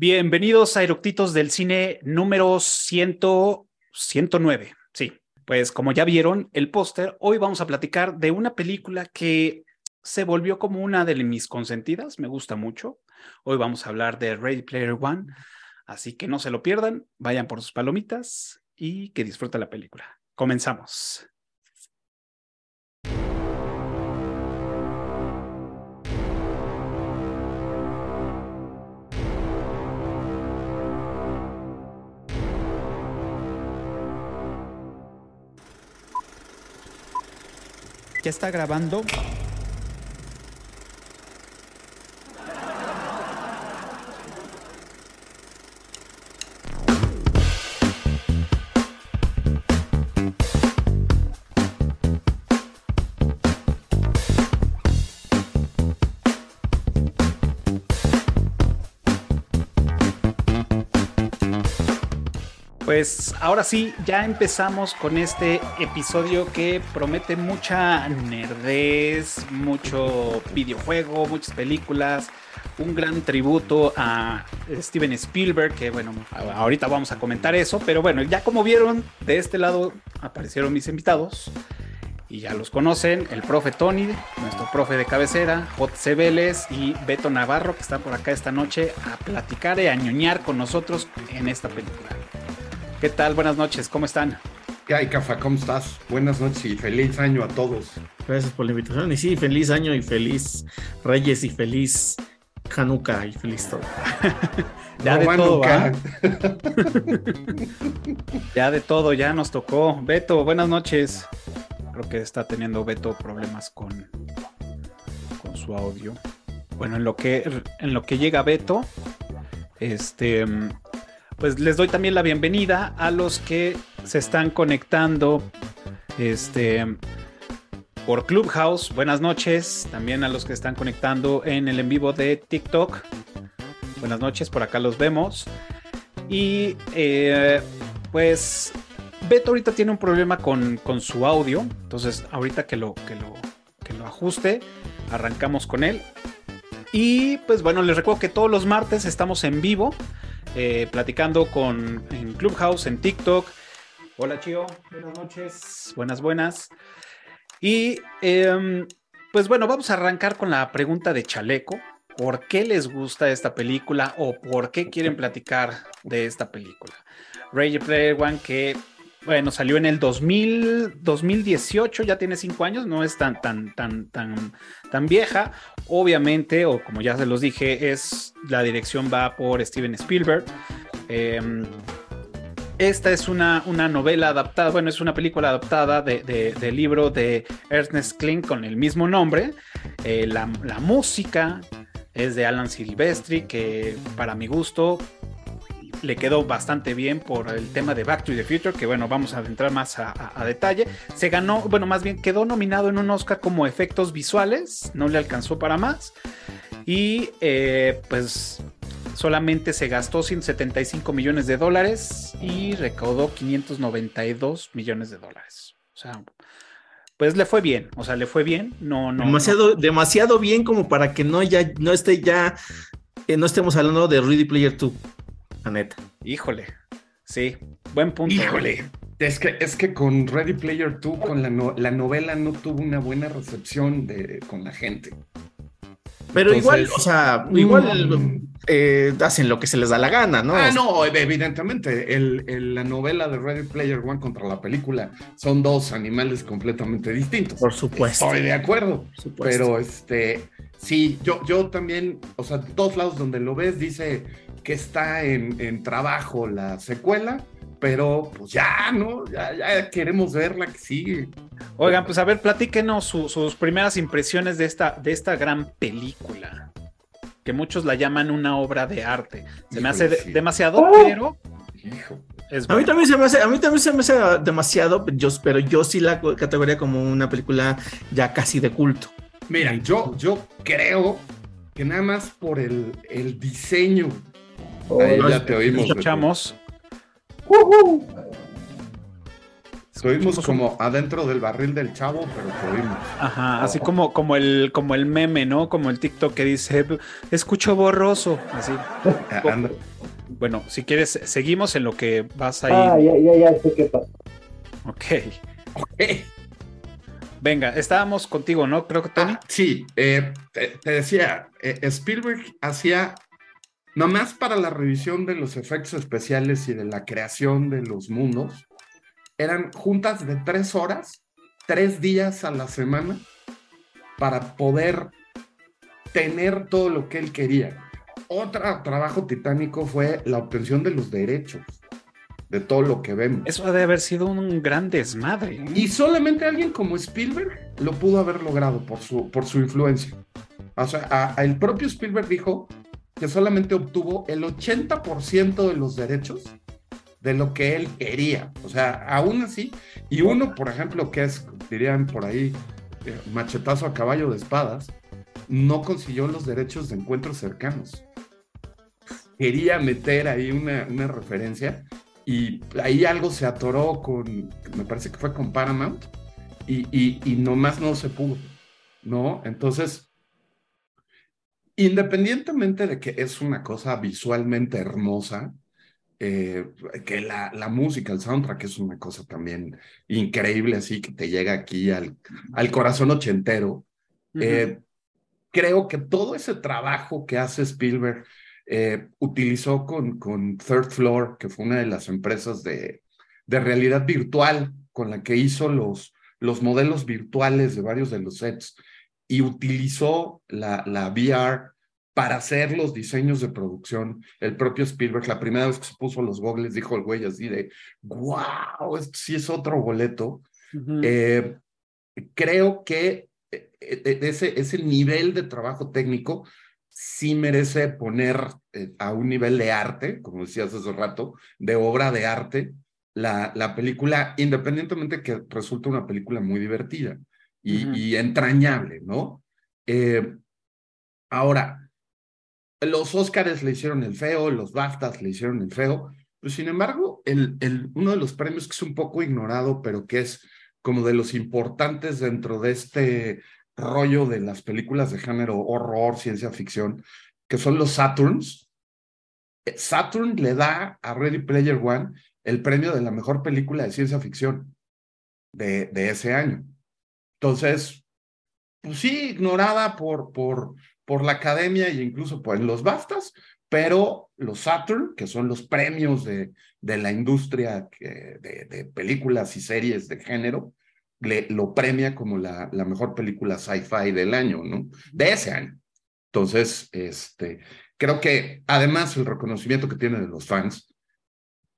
Bienvenidos a Eructitos del Cine número 100, 109. Sí, pues como ya vieron el póster, hoy vamos a platicar de una película que se volvió como una de mis consentidas, me gusta mucho. Hoy vamos a hablar de Ready Player One, así que no se lo pierdan, vayan por sus palomitas y que disfruten la película. Comenzamos. ¿Ya está grabando? Pues ahora sí, ya empezamos con este episodio que promete mucha nerdez, mucho videojuego, muchas películas, un gran tributo a Steven Spielberg, que bueno, ahorita vamos a comentar eso, pero bueno, ya como vieron, de este lado aparecieron mis invitados y ya los conocen, el profe Tony, nuestro profe de cabecera, J.C. Vélez y Beto Navarro, que están por acá esta noche a platicar y a ñoñar con nosotros en esta película. ¿Qué tal? Buenas noches, ¿cómo están? ¿Qué hay, Cafa? ¿Cómo estás? Buenas noches y feliz año a todos. Gracias por la invitación. Y sí, feliz año y feliz Reyes y feliz Hanukkah y feliz todo. ya de todo, ya de todo, ya nos tocó. Beto, buenas noches. Creo que está teniendo Beto problemas con, con su audio. Bueno, en lo que en lo que llega Beto, este pues les doy también la bienvenida a los que se están conectando este, por Clubhouse. Buenas noches. También a los que están conectando en el en vivo de TikTok. Buenas noches, por acá los vemos. Y eh, pues Beto ahorita tiene un problema con, su audio. Entonces, ahorita que lo, que, lo, que lo ajuste, arrancamos con él. Y pues bueno, les recuerdo que todos los martes estamos en vivo. Eh, platicando con en Clubhouse, en TikTok. Hola Chio, buenas noches, buenas, buenas. Y em, pues bueno, vamos a arrancar con la pregunta de Chaleco. ¿Por qué les gusta esta película o por qué quieren platicar de esta película? Ray Player One que bueno, salió en el 2000, 2018, ya tiene cinco años, no es tan, tan, tan, tan, tan vieja. Obviamente, o como ya se los dije, es la dirección va por Steven Spielberg. Em, esta es una, una, novela adaptada, bueno, es una película adaptada del libro de Ernest Kling con el mismo nombre. Eh, la, la música es de Alan Silvestri, que para mi gusto le quedó bastante bien por el tema de Back to the Future, que bueno, vamos a entrar más a, detalle. Se ganó, bueno, más bien quedó nominado en un Oscar como efectos visuales, no le alcanzó para más. Y eh, pues solamente se gastó 175 millones de dólares y recaudó 592 millones de dólares. O sea, pues le fue bien, o sea, le fue bien, no, no. Demasiado, demasiado bien como para que no ya, no esté ya, eh, no estemos hablando de Ready Player 2 neta. Híjole, sí, buen punto. Híjole. Es que, es que con Ready Player 2, con la, la novela no tuvo una buena recepción de, con la gente. Pero igual, o sea, igual mm. eh, hacen lo que se les da la gana, ¿no? Ah, no, evidentemente. El, la novela de Ready Player One contra la película son dos animales completamente distintos. Por supuesto. Estoy de acuerdo. Pero este, sí, yo, yo también, o sea, de todos lados donde lo ves, dice que está en, trabajo la secuela, pero pues ya, ¿no? Ya, queremos verla que sigue. Oigan, pues a ver, platíquenos sus primeras impresiones de esta, de esta gran película, que muchos la llaman una obra de arte. Se me hace demasiado, oh. pero... a mí también se me hace, a mí también se me hace demasiado, yo, pero yo sí la categoría como una película ya casi de culto. Mira, yo, yo creo que nada más por el, el diseño Ahí ya te oímos. Escuchamos. Estuvimos como adentro del barril del chavo, pero pudimos. Ajá, así como, como, el, como el meme, ¿no? Como el TikTok que dice, escucho borroso, así. Ah, bueno, si quieres, seguimos en lo que vas ahí. Ah, ya, ya, ya sé qué pasa. Ok. Ok. Venga, estábamos contigo, ¿no? Creo que Tony. Ah, sí, eh, te, decía, eh, Spielberg hacía, nomás para la revisión de los efectos especiales y de la creación de los mundos, eran juntas de tres horas, tres días a la semana, para poder tener todo lo que él quería. Otro trabajo titánico fue la obtención de los derechos de todo lo que vemos. Eso ha de haber sido un gran desmadre. ¿eh? Y solamente alguien como Spielberg lo pudo haber logrado por su, por su influencia. O sea, el propio Spielberg dijo que solamente obtuvo el 80% de los derechos de lo que él quería. O sea, aún así, y uno, por ejemplo, que es, dirían por ahí, eh, machetazo a caballo de espadas, no consiguió los derechos de encuentros cercanos. Quería meter ahí una, una referencia y ahí algo se atoró con, me parece que fue con Paramount, y, y, y nomás no se pudo, ¿no? Entonces, independientemente de que es una cosa visualmente hermosa, eh, que la, la, música, el soundtrack es una cosa también increíble, así que te llega aquí al, al corazón ochentero. Eh, creo que todo ese trabajo que hace Spielberg eh, utilizó con, con Third Floor, que fue una de las empresas de, de realidad virtual con la que hizo los, los modelos virtuales de varios de los sets y utilizó la, la VR para hacer los diseños de producción. El propio Spielberg, la primera vez que se puso los gogles, dijo el güey así de, wow, esto sí es otro boleto. Eh, creo que eh, ese, ese nivel de trabajo técnico sí merece poner eh, a un nivel de arte, como decías hace rato, de obra de arte, la, la película, independientemente que resulta una película muy divertida y, entrañable, ¿no? Eh, ahora, los Óscares le hicieron el feo, los BAFTAs le hicieron el feo, pues sin embargo, el, el, uno de los premios que es un poco ignorado, pero que es como de los importantes dentro de este rollo de las películas de género horror, ciencia ficción, que son los Saturns. Eh, Saturn le da a Ready Player One el premio de la mejor película de ciencia ficción de, de ese año. Entonces, pues sí, ignorada por, por, por la academia e incluso por los BAFTAs, pero los Saturn, que son los premios de, de la industria de, de, películas y series de género, le, lo premia como la, la mejor película sci-fi del año, ¿no? De ese año. Entonces, este, creo que además el reconocimiento que tiene de los fans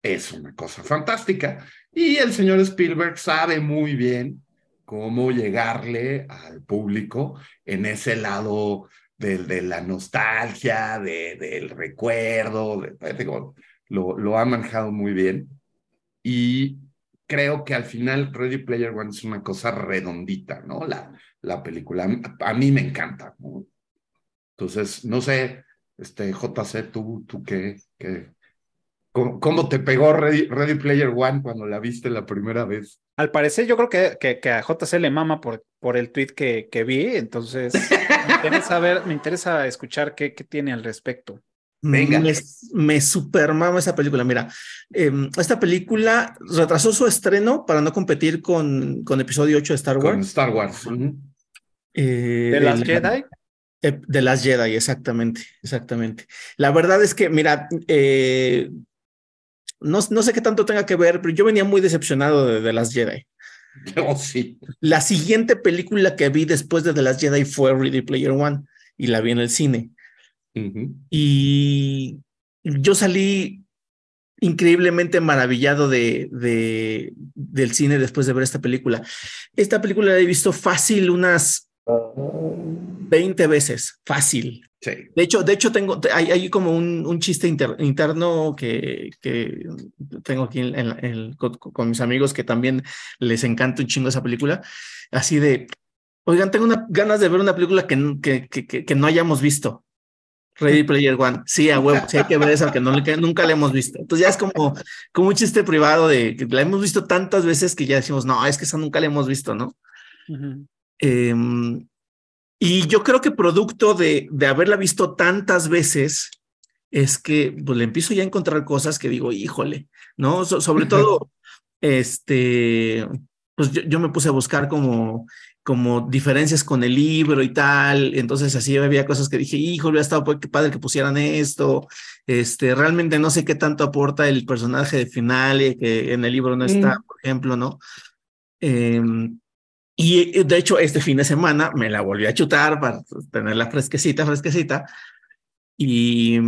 es una cosa fantástica. Y el señor Spielberg sabe muy bien cómo llegarle al público en ese lado de, de la nostalgia, de, del recuerdo, digo, lo, lo ha manejado muy bien. Y creo que al final Ready Player One es una cosa redondita, ¿no? La, la película. A mí me encanta, ¿no? Entonces, no sé, este, JC, tú, tú qué, qué cómo, te pegó Ready, Player One cuando la viste la primera vez. Al parecer, yo creo que, que, que a JC le mama por, por el tweet que, que vi, entonces me interesa ver, me interesa escuchar qué, qué tiene al respecto. Venga. Me, me super mama esa película. Mira, em, esta película retrasó su estreno para no competir con, con episodio 8 de Star Wars. Con Star Wars. Eh, ¿De las Jedi? Eh, de las Jedi, exactamente, exactamente. La verdad es que, mira, eh, no, no, sé qué tanto tenga que ver, pero yo venía muy decepcionado de, de las Jedi. Oh, sí. La siguiente película que vi después de The Last Jedi fue Ready Player One y la vi en el cine. Y yo salí increíblemente maravillado de, de, del cine después de ver esta película. Esta película la he visto fácil unas 20 veces, fácil. Sí. De hecho, de hecho tengo, hay, hay como un, un chiste interno que, que, tengo aquí en, con, con, mis amigos que también les encanta un chingo esa película, así de, oigan, tengo una, ganas de ver una película que, que, que, que no hayamos visto. Ready Player One. Sí, a huevo, sí hay que ver esa que, no, nunca la hemos visto. Entonces ya es como, como un chiste privado de que la hemos visto tantas veces que ya decimos, no, es que esa nunca la hemos visto, ¿no? Em, y yo creo que producto de, de haberla visto tantas veces, es que pues, le empiezo ya a encontrar cosas que digo, híjole, ¿no? sobre todo, este, pues yo, me puse a buscar como, como diferencias con el libro y tal, entonces así había cosas que dije, híjole, hubiera estado qué padre que pusieran esto, este, realmente no sé qué tanto aporta el personaje de Finale, que en el libro no está, mm. por ejemplo, ¿no? Em, y de hecho, este fin de semana me la volví a chutar para tenerla fresquecita, fresquecita. Y,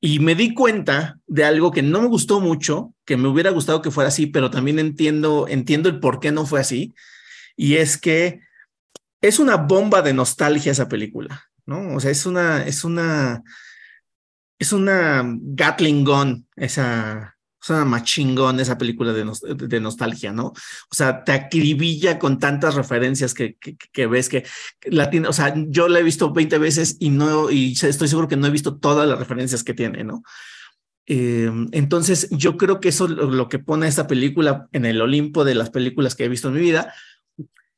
y me di cuenta de algo que no me gustó mucho, que me hubiera gustado que fuera así, pero también entiendo, entiendo el por qué no fue así. Y es que es una bomba de nostalgia esa película, ¿no? O sea, es una, es una, es una Gatling gun esa, es una machingón esa película de, de, nostalgia, ¿no? O sea, te acribilla con tantas referencias que, que, ves que la tiene, o sea, yo la he visto 20 veces y no, y estoy seguro que no he visto todas las referencias que tiene, ¿no? Eh, entonces, yo creo que eso es lo que pone a esta película en el Olimpo de las películas que he visto en mi vida.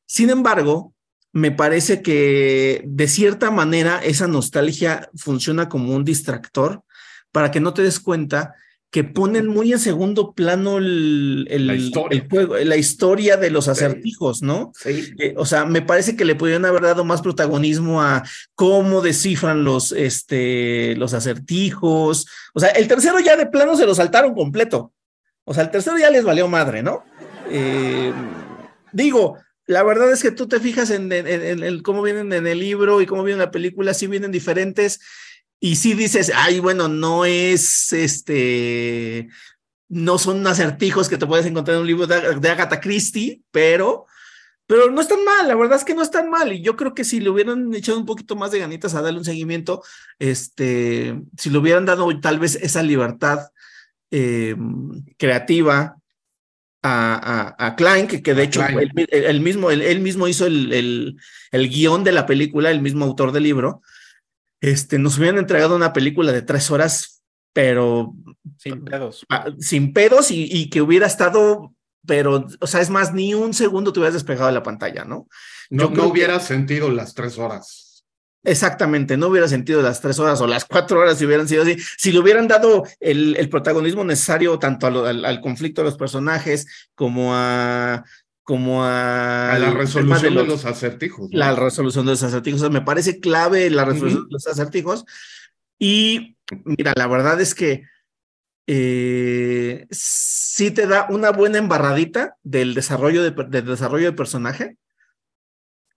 Sin embargo, me parece que de cierta manera esa nostalgia funciona como un distractor para que no te des cuenta que ponen muy en segundo plano el, la, historia. juego, la historia de los acertijos, ¿no? Sí. Eh, o sea, me parece que le podrían haber dado más protagonismo a cómo descifran los, este, los acertijos. O sea, el tercero ya de plano se lo saltaron completo. O sea, el tercero ya les valió madre, ¿no? Eh, digo, la verdad es que tú te fijas en, en, cómo vienen en el libro y cómo viene la película, sí vienen diferentes y si dices, ay, bueno, no es este, no son acertijos que te puedes encontrar en un libro de, Agatha Christie, pero, pero no están mal, la verdad es que no están mal. Y yo creo que si le hubieran echado un poquito más de ganitas a darle un seguimiento, este, si le hubieran dado tal vez esa libertad eh, creativa a, a, Klein, que, que de hecho él, mismo, él, mismo hizo el, el, el, guion de la película, el mismo autor del libro, este, nos hubieran entregado una película de tres horas, pero sin pedos. Sin pedos y, que hubiera estado, pero, o sea, es más, ni un segundo te hubieras despegado de la pantalla, ¿no? No, no hubiera sentido las tres horas. Exactamente, no hubiera sentido las tres horas o las cuatro horas si hubieran sido así. Si le hubieran dado el, el protagonismo necesario tanto al, conflicto de los personajes como a como a, la resolución de los, acertijos. La resolución de los acertijos. me parece clave la resolución de los acertijos. Y mira, la verdad es que eh, sí te da una buena embarradita del desarrollo de, del desarrollo de personaje.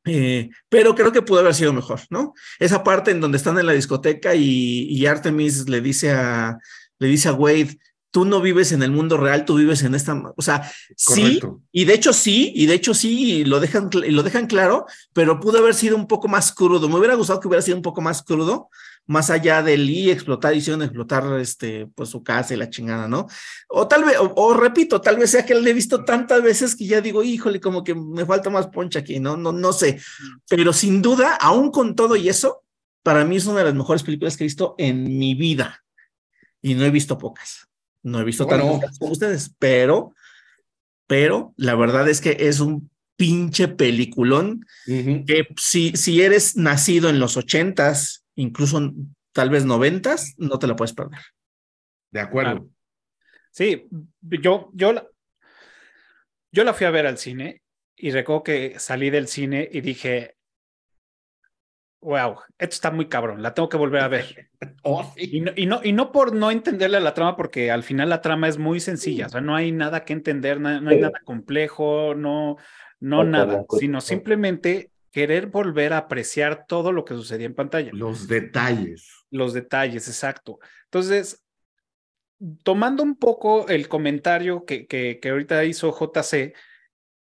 Eh, pero creo que pudo haber sido mejor, ¿no? Esa parte en donde están en la discoteca y, y Artemis le dice a, le dice a Wade, tú no vives en el mundo real, tú vives en esta, o sea, sí, y de hecho sí, y de hecho sí, y lo dejan, lo dejan claro, pero pudo haber sido un poco más crudo. Me hubiera gustado que hubiera sido un poco más crudo, más allá del y explotar, hicieron explotar este, pues su casa y la chingada, ¿no? O tal vez, o, repito, tal vez sea que le he visto tantas veces que ya digo, híjole, como que me falta más poncha aquí, ¿no? No, no sé. Pero sin duda, aún con todo y eso, para mí es una de las mejores películas que he visto en mi vida. Y no he visto pocas. No he visto tanto como ustedes, pero, pero la verdad es que es un pinche peliculón que si, si eres nacido en los ochentas, incluso tal vez noventas, no te la puedes perder. De acuerdo. Sí, yo, yo, la, yo la fui a ver al cine y recuerdo que salí del cine y dije, wow, esto está muy cabrón, la tengo que volver a ver. Oh, y, no, y, no, y, no, por no entenderle la trama, porque al final la trama es muy sencilla, o sea, no hay nada que entender, no, hay nada complejo, no, no nada, sino simplemente querer volver a apreciar todo lo que sucedía en pantalla. Los detalles. Los detalles, exacto. Entonces, tomando un poco el comentario que, que, que ahorita hizo JC,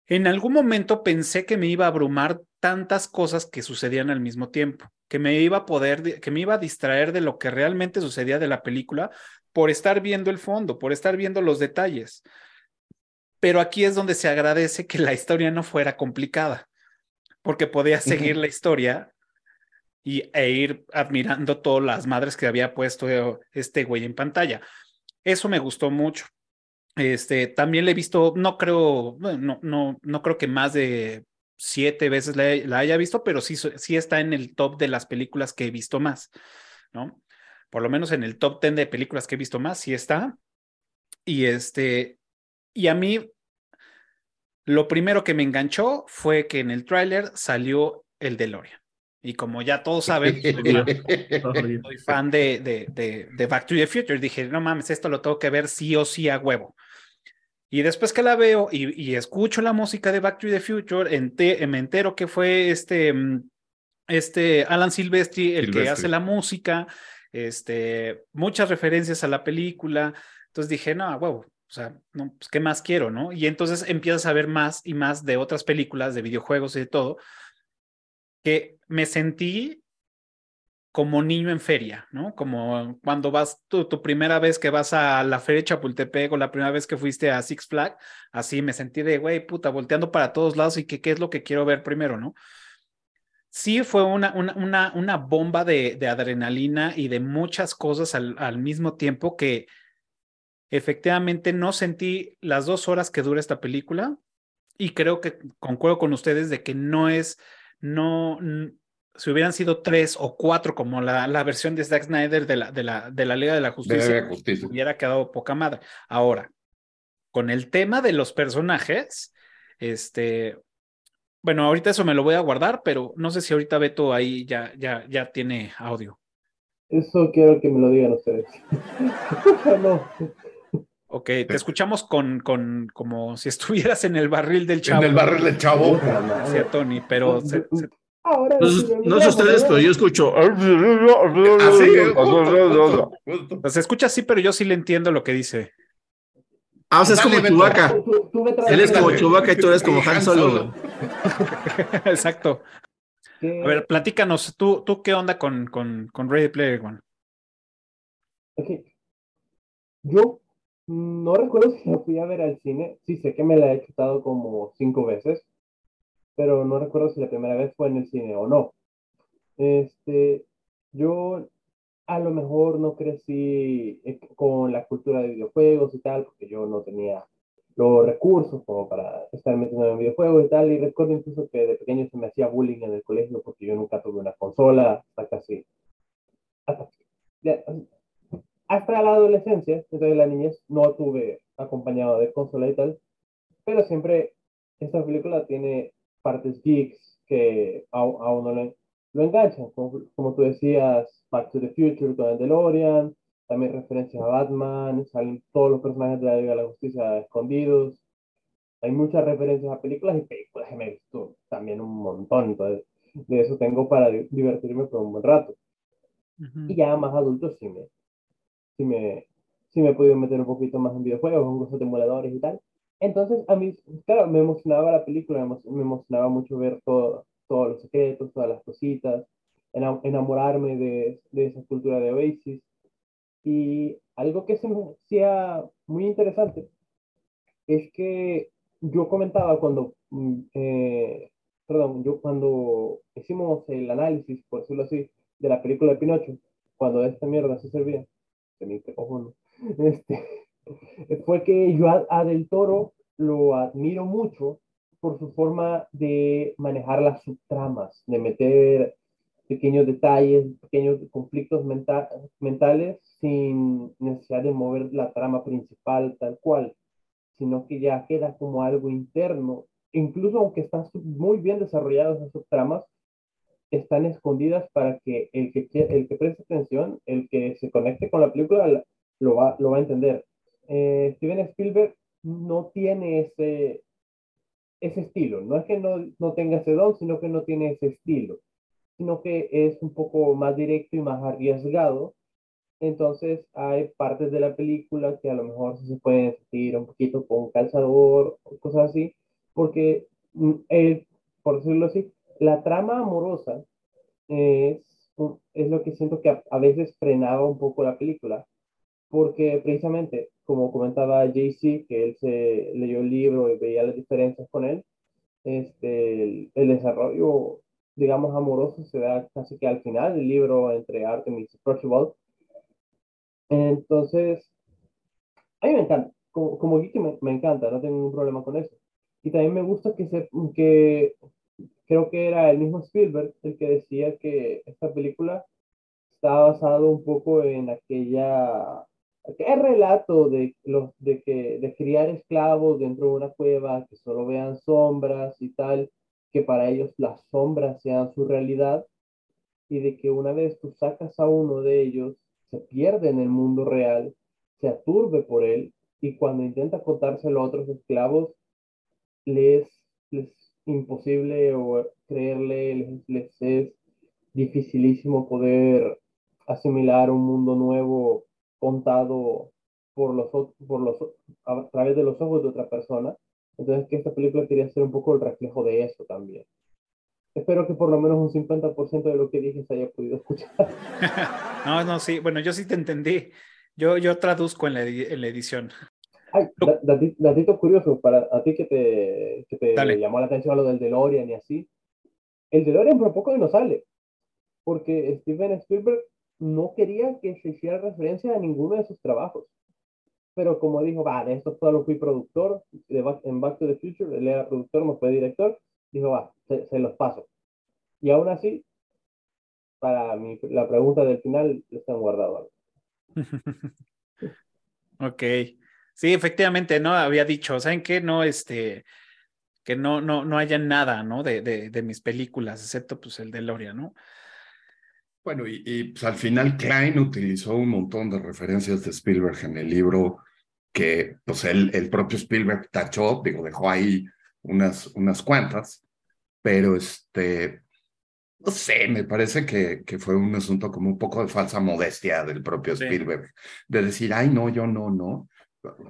en algún momento pensé que me iba a abrumar tantas cosas que sucedían al mismo tiempo, que me iba a poder, que me iba a distraer de lo que realmente sucedía de la película por estar viendo el fondo, por estar viendo los detalles. Pero aquí es donde se agradece que la historia no fuera complicada, porque podía seguir la historia y, e ir admirando todas las madres que había puesto este güey en pantalla. Eso me gustó mucho. Este, también le he visto, no creo, no, no, no creo que más de siete veces la, haya visto, pero sí, sí está en el top de las películas que he visto más, ¿no? Por lo menos en el top ten de películas que he visto más, sí está. Y este, y a mí, lo primero que me enganchó fue que en el tráiler salió el DeLorean. Y como ya todos saben, soy fan, de, de, de, Back to the Future. Dije, no mames, esto lo tengo que ver sí o sí a huevo. Y después que la veo y, escucho la música de Back to the Future, me entero que fue este, mm, este Alan Silvestri el que hace la música, este, muchas referencias a la película. Entonces dije, no, huevo, o sea, no, pues, ¿qué más quiero, no? Y entonces empiezas a ver más y más de otras películas, de videojuegos y de todo, que me sentí como niño en feria, ¿no? Como cuando vas tu, primera vez que vas a la feria de Chapultepec o la primera vez que fuiste a Six Flags, así me sentí de, güey, puta, volteando para todos lados y que qué es lo que quiero ver primero, ¿no? Sí fue una, una, una, bomba de, de, adrenalina y de muchas cosas al, al mismo tiempo que efectivamente no sentí las dos horas que dura esta película y creo que concuerdo con ustedes de que no es, no, si hubieran sido tres o cuatro, como la, la versión de Zack Snyder de la, de la, de la Liga de la Justicia, hubiera quedado poca madre. Ahora, con el tema de los personajes, este, bueno, ahorita eso me lo voy a guardar, pero no sé si ahorita Beto ahí ya, ya, ya tiene audio. Eso quiero que me lo digan ustedes. no. Ok, te escuchamos con, con, como si estuvieras en el barril del chavo. En el barril del chavo. Sí, Tony, pero no, sé ustedes, pero yo escucho. Se escucha así, pero yo sí le entiendo lo que dice. Ah, o sea, es como Chubaca. Él es como Chubaca y tú eres como Han Solo. Exacto. A ver, platícanos, ¿tú, tú qué onda con, con, con Ready Player One? Yo no recuerdo si la fui a ver al cine. Sí, sé que me la he chutado como cinco veces pero no recuerdo si la primera vez fue en el cine o no. Este, yo a lo mejor no crecí eh, con la cultura de videojuegos y tal, porque yo no tenía los recursos como para estar metiendo en videojuegos y tal, y recuerdo incluso que de pequeño se me hacía bullying en el colegio porque yo nunca tuve una consola hasta casi, hasta, hasta la adolescencia, entonces la niñez no tuve acompañado de consola y tal, pero siempre esta película tiene partes geeks que a, uno lo enganchan, como, tú decías, Back to the Future con el DeLorean, también referencias a Batman, salen todos los personajes de la Liga de la Justicia escondidos, hay muchas referencias a películas y películas que me he visto también un montón, entonces de eso tengo para divertirme por un buen rato. Y ya más adulto sí me, sí me, sí me he podido meter un poquito más en videojuegos, con cosas de emuladores y tal, entonces, a mí, claro, me emocionaba la película, me emocionaba mucho ver todo, todos los secretos, todas las cositas, enamorarme de, de esa cultura de Oasis. Y algo que se me hacía muy interesante es que yo comentaba cuando, mm, eh, perdón, yo cuando hicimos el análisis, por decirlo así, de la película de Pinocho, cuando esta mierda se servía, se me ¿no? este, fue que yo a, Del Toro lo admiro mucho por su forma de manejar las subtramas, de meter pequeños detalles, pequeños conflictos mentales sin necesidad de mover la trama principal tal cual, sino que ya queda como algo interno. Incluso aunque están muy bien desarrolladas esas subtramas, están escondidas para que el que, el que preste atención, el que se conecte con la película, lo va, lo va a entender. Eh, Steven Spielberg no tiene ese, ese estilo. No es que no, no tenga ese don, sino que no tiene ese estilo, sino que es un poco más directo y más arriesgado. Entonces hay partes de la película que a lo mejor se pueden sentir un poquito con calzador cosas así, porque mm, el, por decirlo así, la trama amorosa es, es lo que siento que a veces frenaba un poco la película, porque precisamente como comentaba JC, que él se leyó el libro y veía las diferencias con él, este, el, desarrollo digamos, amoroso se da casi que al final del libro entre Artemis y Percival. Entonces, a mí me encanta, como, como geek me, me, encanta, no tengo ningún problema con eso. Y también me gusta que, se, que creo que era el mismo Spielberg el que decía que esta película está basado un poco en aquella aquel relato de los de que de criar esclavos dentro de una cueva que solo vean sombras y tal que para ellos las sombras sean su realidad y de que una vez tú sacas a uno de ellos se pierde en el mundo real se aturbe por él y cuando intenta contárselo a otros esclavos les les imposible o creerle les, les es dificilísimo poder asimilar un mundo nuevo contado por los, por los, a través de los ojos de otra persona. Entonces, que esta película quería ser un poco el reflejo de eso también. Espero que por lo menos un 50% de lo que dije se haya podido escuchar. no, no, sí, bueno, yo sí te entendí. Yo, yo traduzco en la, en la edición. Ay, datito curioso para a ti que te, que te llamó la atención a lo del DeLorean y así. El DeLorean por poco no sale, porque Steven Spielberg no quería que se hiciera referencia a ninguno de sus trabajos. Pero como dijo, va, de esto solo fui productor, de en Back to the Future, él era productor, no fue director, dijo, va, se, los paso. Y aún así, para mi, la pregunta del final, están guardados. ok. Sí, efectivamente, ¿no? Había dicho, ¿saben qué? No, este, que no, no, no haya nada, ¿no? De, de, de mis películas, excepto pues el de Loria, ¿no? Bueno, y, pues, al final Klein utilizó un montón de referencias de Spielberg en el libro que pues el, el propio Spielberg tachó, digo, dejó ahí unas, unas cuantas, pero este, no sé, me parece que, que fue un asunto como un poco de falsa modestia del propio Spielberg, de decir, ay, no, yo no, no,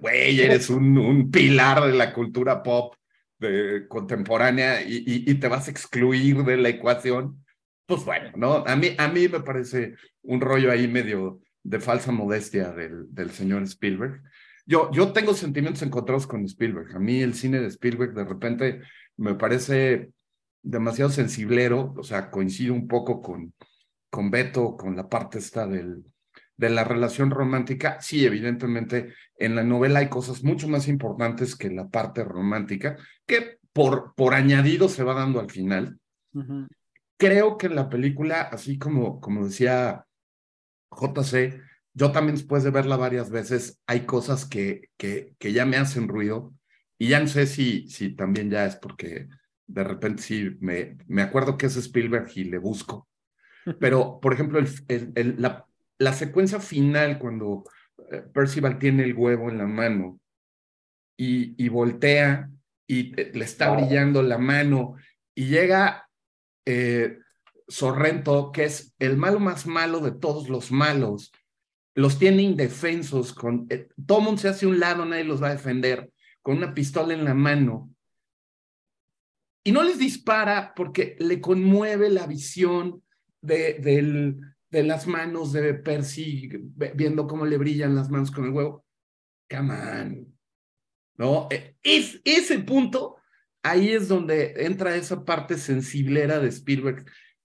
güey, eres un, un pilar de la cultura pop de, contemporánea y, y, y, te vas a excluir de la ecuación pues bueno, ¿no? A mí, a mí me parece un rollo ahí medio de falsa modestia del, del señor Spielberg. Yo, yo tengo sentimientos encontrados con Spielberg. A mí el cine de Spielberg de repente me parece demasiado sensiblero, o sea, coincido un poco con, con Beto, con la parte esta del, de la relación romántica. Sí, evidentemente en la novela hay cosas mucho más importantes que la parte romántica, que por, por añadido se va dando al final. Uh creo que en la película, así como, como decía JC, yo también después de verla varias veces, hay cosas que, que, que ya me hacen ruido y ya no sé si, si también ya es porque de repente sí me, me acuerdo que es Spielberg y le busco. Pero, por ejemplo, el, el, la, la, secuencia final cuando eh, Percival tiene el huevo en la mano y, y voltea y le está brillando la mano y llega eh, Sorrento, que es el malo más malo de todos los malos, los tiene indefensos, con, eh, todo mundo se hace un lado, nadie los va a defender, con una pistola en la mano. Y no les dispara porque le conmueve la visión de, de las manos de Percy, viendo cómo le brillan las manos con el huevo. Come on. ¿No? E, es, ese punto ahí es donde entra esa parte sensiblera de Spielberg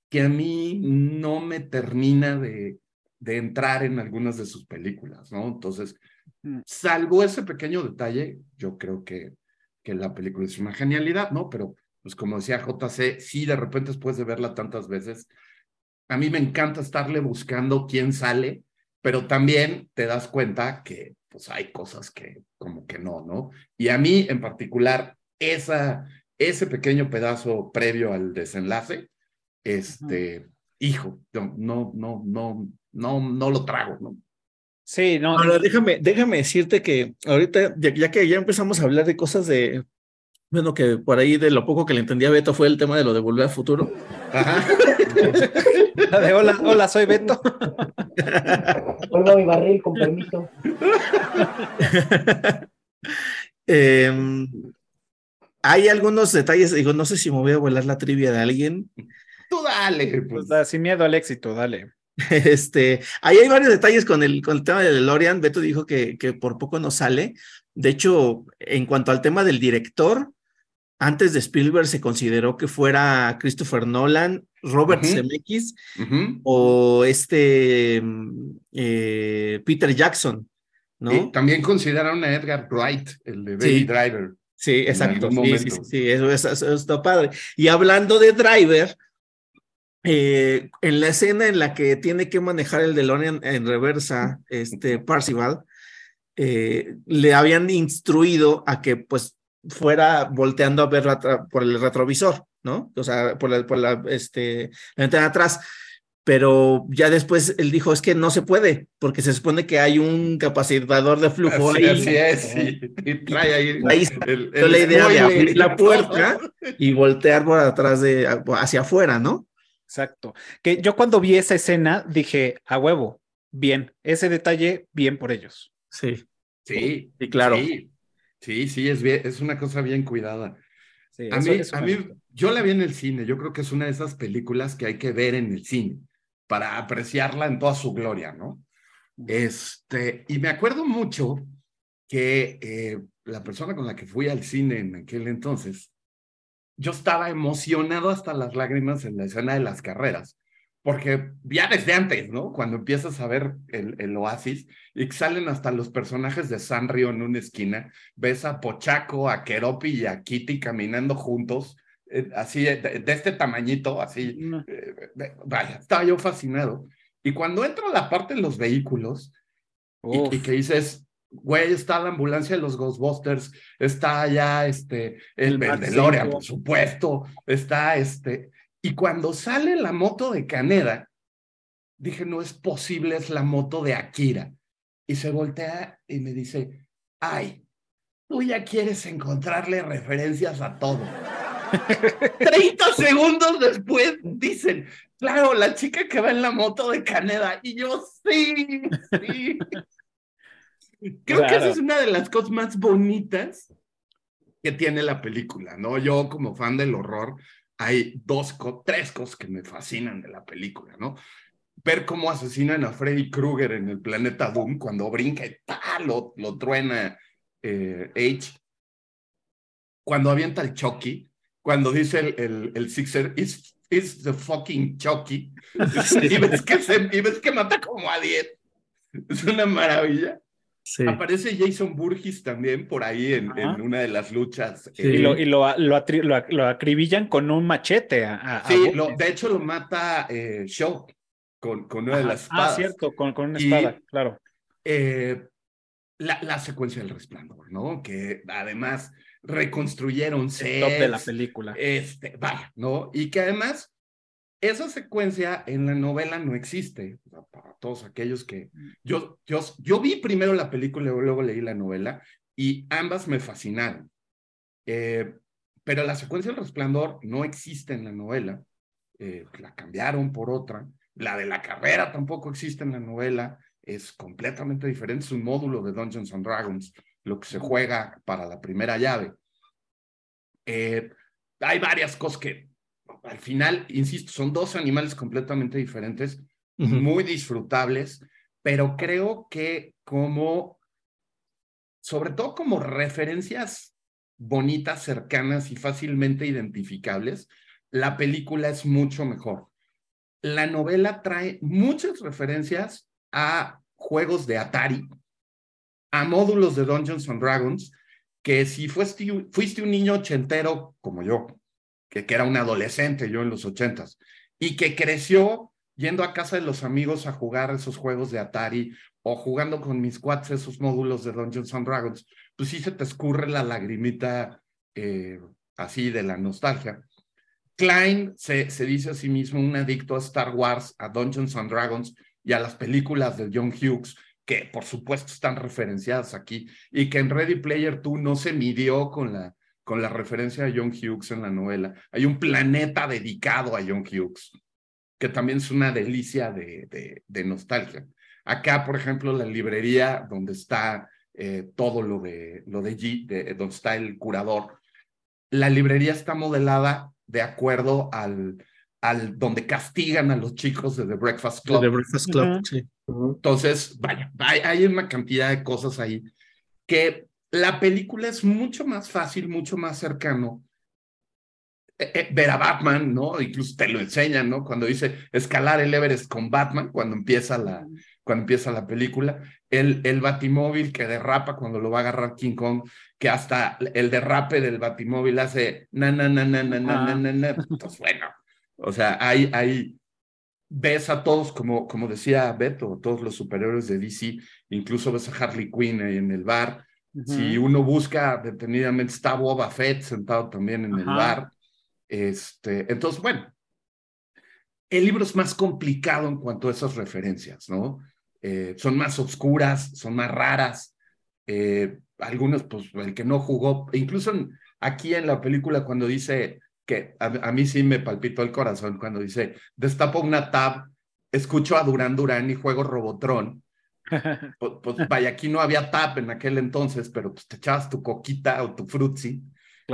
que a mí no me termina de, de entrar en algunas de sus películas, ¿no? Entonces, salvo ese pequeño detalle, yo creo que, que la película es una genialidad, ¿no? Pero, pues como decía JC, sí, de repente después de verla tantas veces, a mí me encanta estarle buscando quién sale, pero también te das cuenta que pues hay cosas que como que no, ¿no? Y a mí en particular, esa, ese pequeño pedazo previo al desenlace, este, hijo, no, no, no, no, no, no lo trago, ¿no? Sí, no. Ahora, déjame, déjame decirte que ahorita, ya, que ya empezamos a hablar de cosas de, bueno, que por ahí de lo poco que le entendía a Beto fue el tema de lo de volver al futuro. Ajá. de hola, hola, soy Beto. Vuelvo a mi barril, con permiso. eh, hay algunos detalles, digo, no sé si me voy a volar la trivia de alguien. Tú dale. Pues, pues sin miedo al éxito, dale. Este, ahí hay varios detalles con el, con el tema de DeLorean. Beto dijo que, que por poco no sale. De hecho, en cuanto al tema del director, antes de Spielberg se consideró que fuera Christopher Nolan, Robert Zemeckis o este mm, eh, Peter Jackson, ¿no? también consideraron a Edgar Wright, el de Baby Driver. Sí, exacto. Sí, sí, sí, eso, está padre. Y hablando de Driver, eh, en la escena en la que tiene que manejar el DeLorean en reversa, este Parcival, eh, le habían instruido a que pues fuera volteando a ver por el retrovisor, ¿no? O sea, por la, por la, este, la ventana atrás. Pero ya después él dijo, es que no se puede, porque se supone que hay un capacitador de flujo ahí. Así es, Y trae ahí, la idea de abrir la puerta y voltear por atrás de, hacia afuera, ¿no? Exacto. Que yo cuando vi esa escena dije, a huevo, bien, ese detalle, bien por ellos. Sí. Sí, y claro. Sí, sí, es, bien, es una cosa bien cuidada. a mí, a mí yo la vi en el cine, yo creo que es una de esas películas que hay que ver en el cine para apreciarla en toda su gloria, ¿no? Este, y me acuerdo mucho que eh, la persona con la que fui al cine en aquel entonces, yo estaba emocionado hasta las lágrimas en la escena de las carreras, porque ya desde antes, ¿no? Cuando empiezas a ver el, oasis y salen hasta los personajes de Sanrio en una esquina, ves a Pochaco, a Keropi y a Kitty caminando juntos, así de, este tamañito, así. Eh, vaya, estaba yo fascinado. Y cuando entro a la parte de los vehículos y, que dices, güey, está la ambulancia de los Ghostbusters, está allá este, el, el DeLorean, por supuesto, está este y cuando sale la moto de Caneda, dije, no es posible, es la moto de Akira. Y se voltea y me dice, ay, tú ya quieres encontrarle referencias a todo. 30 segundos después dicen, claro, la chica que va en la moto de Caneda. Y yo, sí, sí. Creo que esa es una de las cosas más bonitas que tiene la película, ¿no? Yo como fan del horror, hay dos, tres cosas que me fascinan de la película, ¿no? Ver cómo asesinan a Freddy Krueger en el planeta Doom cuando brinca y lo, lo truena eh, H. Cuando avienta el Chucky, cuando dice el, el, el Sixer, it's, the fucking Chucky. y, ves que y ves que mata como a 10. Es una maravilla. Aparece Jason Burgess también por ahí en, una de las luchas. y, lo, y lo, lo, acribillan con un machete. sí, de hecho lo mata eh, Shaw con, con una de las ah, espadas. Ah, cierto, con, con una espada, claro. Eh, la, la, secuencia del resplandor, ¿no? Que además reconstruyeron el top de la película. Este, vaya, ¿no? Y que además esa secuencia en la novela no existe, para todos aquellos que... Yo, yo, yo vi primero la película y luego leí la novela y ambas me fascinaron. Eh, pero la secuencia del resplandor no existe en la novela, eh, la cambiaron por otra. La de la carrera tampoco existe en la novela, es completamente diferente, es un módulo de Dungeons and Dragons, lo que se juega para la primera llave. Eh, hay varias cosas que al final, insisto, son dos animales completamente diferentes, muy disfrutables, pero creo que como, sobre todo como referencias bonitas, cercanas y fácilmente identificables, la película es mucho mejor. La novela trae muchas referencias a juegos de Atari, a módulos de Dungeons and Dragons, que si fuiste, fuiste un niño ochentero como yo, que, era un adolescente yo en los ochentas, y que creció yendo a casa de los amigos a jugar esos juegos de Atari o jugando con mis cuates esos módulos de Dungeons and Dragons, pues sí se te escurre la lagrimita eh, así de la nostalgia. Klein se, dice a sí mismo un adicto a Star Wars, a Dungeons and Dragons y a las películas de John Hughes, que por supuesto están referenciadas aquí, y que en Ready Player 2 no se midió con la con la referencia a John Hughes en la novela. Hay un planeta dedicado a John Hughes, que también es una delicia de, nostalgia. Acá, por ejemplo, la librería donde está eh, todo lo de, lo G, de, donde está el curador, la librería está modelada de acuerdo al, al donde castigan a los chicos de The Breakfast Club. The Breakfast Club, sí. Entonces, vaya, hay, una cantidad de cosas ahí que la película es mucho más fácil, mucho más cercano eh, eh, ver a Batman, ¿no? Incluso te lo enseñan, ¿no? Cuando dice escalar el Everest con Batman, cuando empieza la, cuando empieza la película, el, el batimóvil que derrapa cuando lo va a agarrar King Kong, que hasta el derrape del batimóvil hace na, na, ah. Entonces, bueno, o sea, hay, hay, ves a todos, como, como decía Beto, todos los superhéroes de DC, incluso ves a Harley Quinn ahí en el bar. Si uno busca detenidamente, está Boba Fett sentado también en el bar. Este, entonces, bueno, el libro es más complicado en cuanto a esas referencias, ¿no? Eh, son más oscuras, son más raras. Eh, algunos, pues, el que no jugó, incluso aquí en la película cuando dice que a, mí sí me palpitó el corazón cuando dice, destapo una tab, escucho a Durán Durán y juego Robotron. pues, pues, vaya, aquí no había tab en aquel entonces, pero pues te echabas tu coquita o tu frutzi.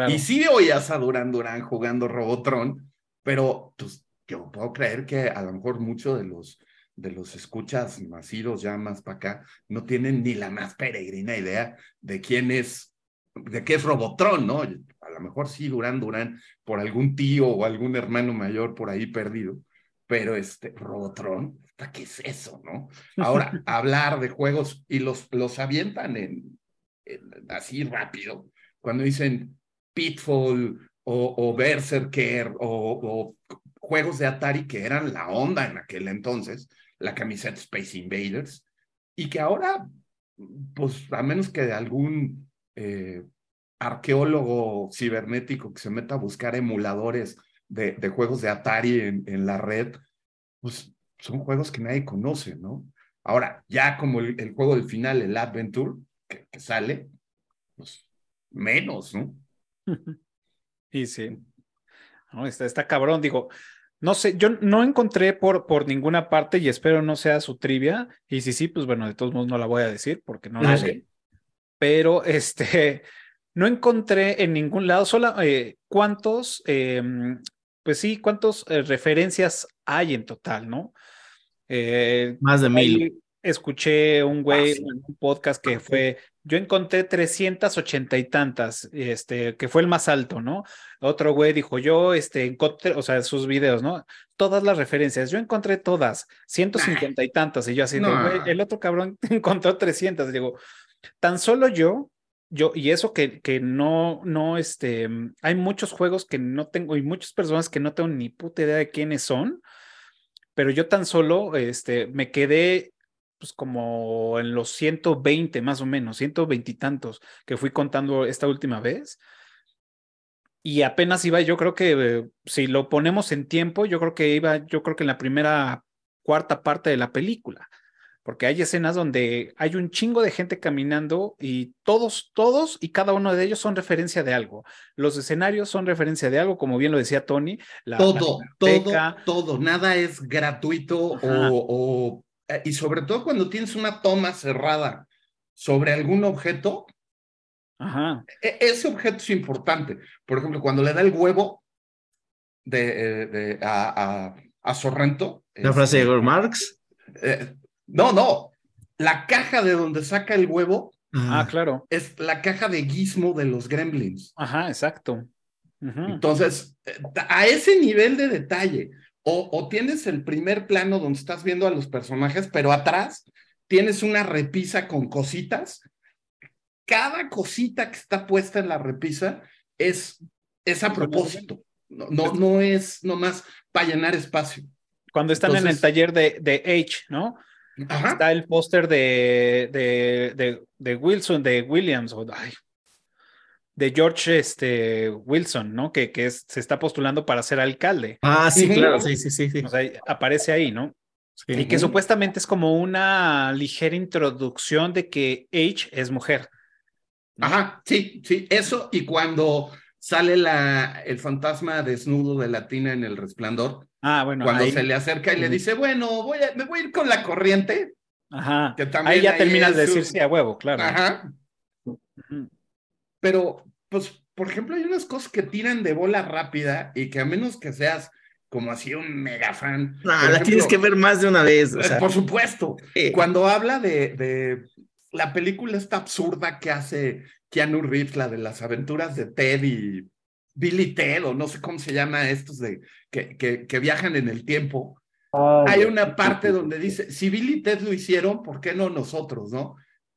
Y sí oías a Durán Durán jugando Robotron, pero pues yo puedo creer que a lo mejor muchos de los de los escuchas nacidos ya más para acá no tienen ni la más peregrina idea de quién es, de qué es Robotron, ¿no? A lo mejor sí Durán Durán por algún tío o algún hermano mayor por ahí perdido, pero este Robotron, ¿qué es eso, no? Ahora, hablar de juegos y los, los avientan en, así rápido, cuando dicen Pitfall o, o Berserker o, o juegos de Atari que eran la onda en aquel entonces, la camiseta Space Invaders, y que ahora, pues a menos que de algún eh, arqueólogo cibernético que se meta a buscar emuladores de, de juegos de Atari en, en, la red, pues son juegos que nadie conoce, ¿no? Ahora, ya como el, el juego del final, el Adventure, que, que sale, pues menos, ¿no? Y sí. No, está, está cabrón, digo, no sé, yo no encontré por, por ninguna parte y espero no sea su trivia. Y si sí, pues bueno, de todos modos no la voy a decir porque no lo sé. Pero este, no encontré en ningún lado, solo eh, cuántos, eh, pues sí, cuántas eh, referencias hay en total, ¿no? Eh, Más de mil. Escuché un güey en un podcast que fue yo encontré 380 y tantas, este, que fue el más alto, ¿no? Otro güey dijo, yo, este, encontré, o sea, sus videos, ¿no? Todas las referencias, yo encontré todas, 150 y tantas, y yo así, güey, el otro cabrón encontró 300, digo, tan solo yo, yo, y eso que, que no, no, este, hay muchos juegos que no tengo, y muchas personas que no tengo ni puta idea de quiénes son, pero yo tan solo, este, me quedé pues como en los 120 más o menos, 120 y tantos que fui contando esta última vez. Y apenas iba, yo creo que eh, si lo ponemos en tiempo, yo creo que iba, yo creo que en la primera cuarta parte de la película, porque hay escenas donde hay un chingo de gente caminando y todos, todos y cada uno de ellos son referencia de algo. Los escenarios son referencia de algo, como bien lo decía Tony. todo, todo, todo, nada es gratuito o, o eh, y sobre todo cuando tienes una toma cerrada sobre algún objeto, Ajá. E, ese objeto es importante. Por ejemplo, cuando le da el huevo de, eh, de a, a, Sorrento. La frase de este, Marx. Eh, no, no. La caja de donde saca el huevo. Ah, claro. Es la caja de Gizmo de los Gremlins. Ajá, exacto. Entonces, a ese nivel de detalle, o, tienes el primer plano donde estás viendo a los personajes, pero atrás tienes una repisa con cositas. Cada cosita que está puesta en la repisa es, es a propósito. No, no, no es nomás para llenar espacio. Cuando están en el taller de, de H, ¿no? Está el póster de, de, de, de, Wilson, de Williams, o, ay, de George este, Wilson, ¿no? Que, que se está postulando para ser alcalde. Ah, sí, claro, sí, sí, sí. O sea, aparece ahí, ¿no? Y que supuestamente es como una ligera introducción de que H es mujer. Ajá, sí, sí, eso y cuando sale la, el fantasma desnudo de Latina en el resplandor. Ah, bueno. Cuando se le acerca y le dice, bueno, voy a, me voy a ir con la corriente. Ajá. Que ahí ya terminas de decir sí a huevo, claro. Ajá. Pero, pues, por ejemplo, hay unas cosas que tiran de bola rápida y que a menos que seas como así un mega fan. No, la tienes que ver más de una vez. O sea. Por supuesto. Cuando habla de, de, la película esta absurda que hace Keanu Reeves, la de las aventuras de Ted y Billy Ted, o no sé cómo se llama estos de que, que, que viajan en el tiempo. Ah, Hay una parte donde dice, si Billy Ted lo hicieron, ¿por qué no nosotros, no?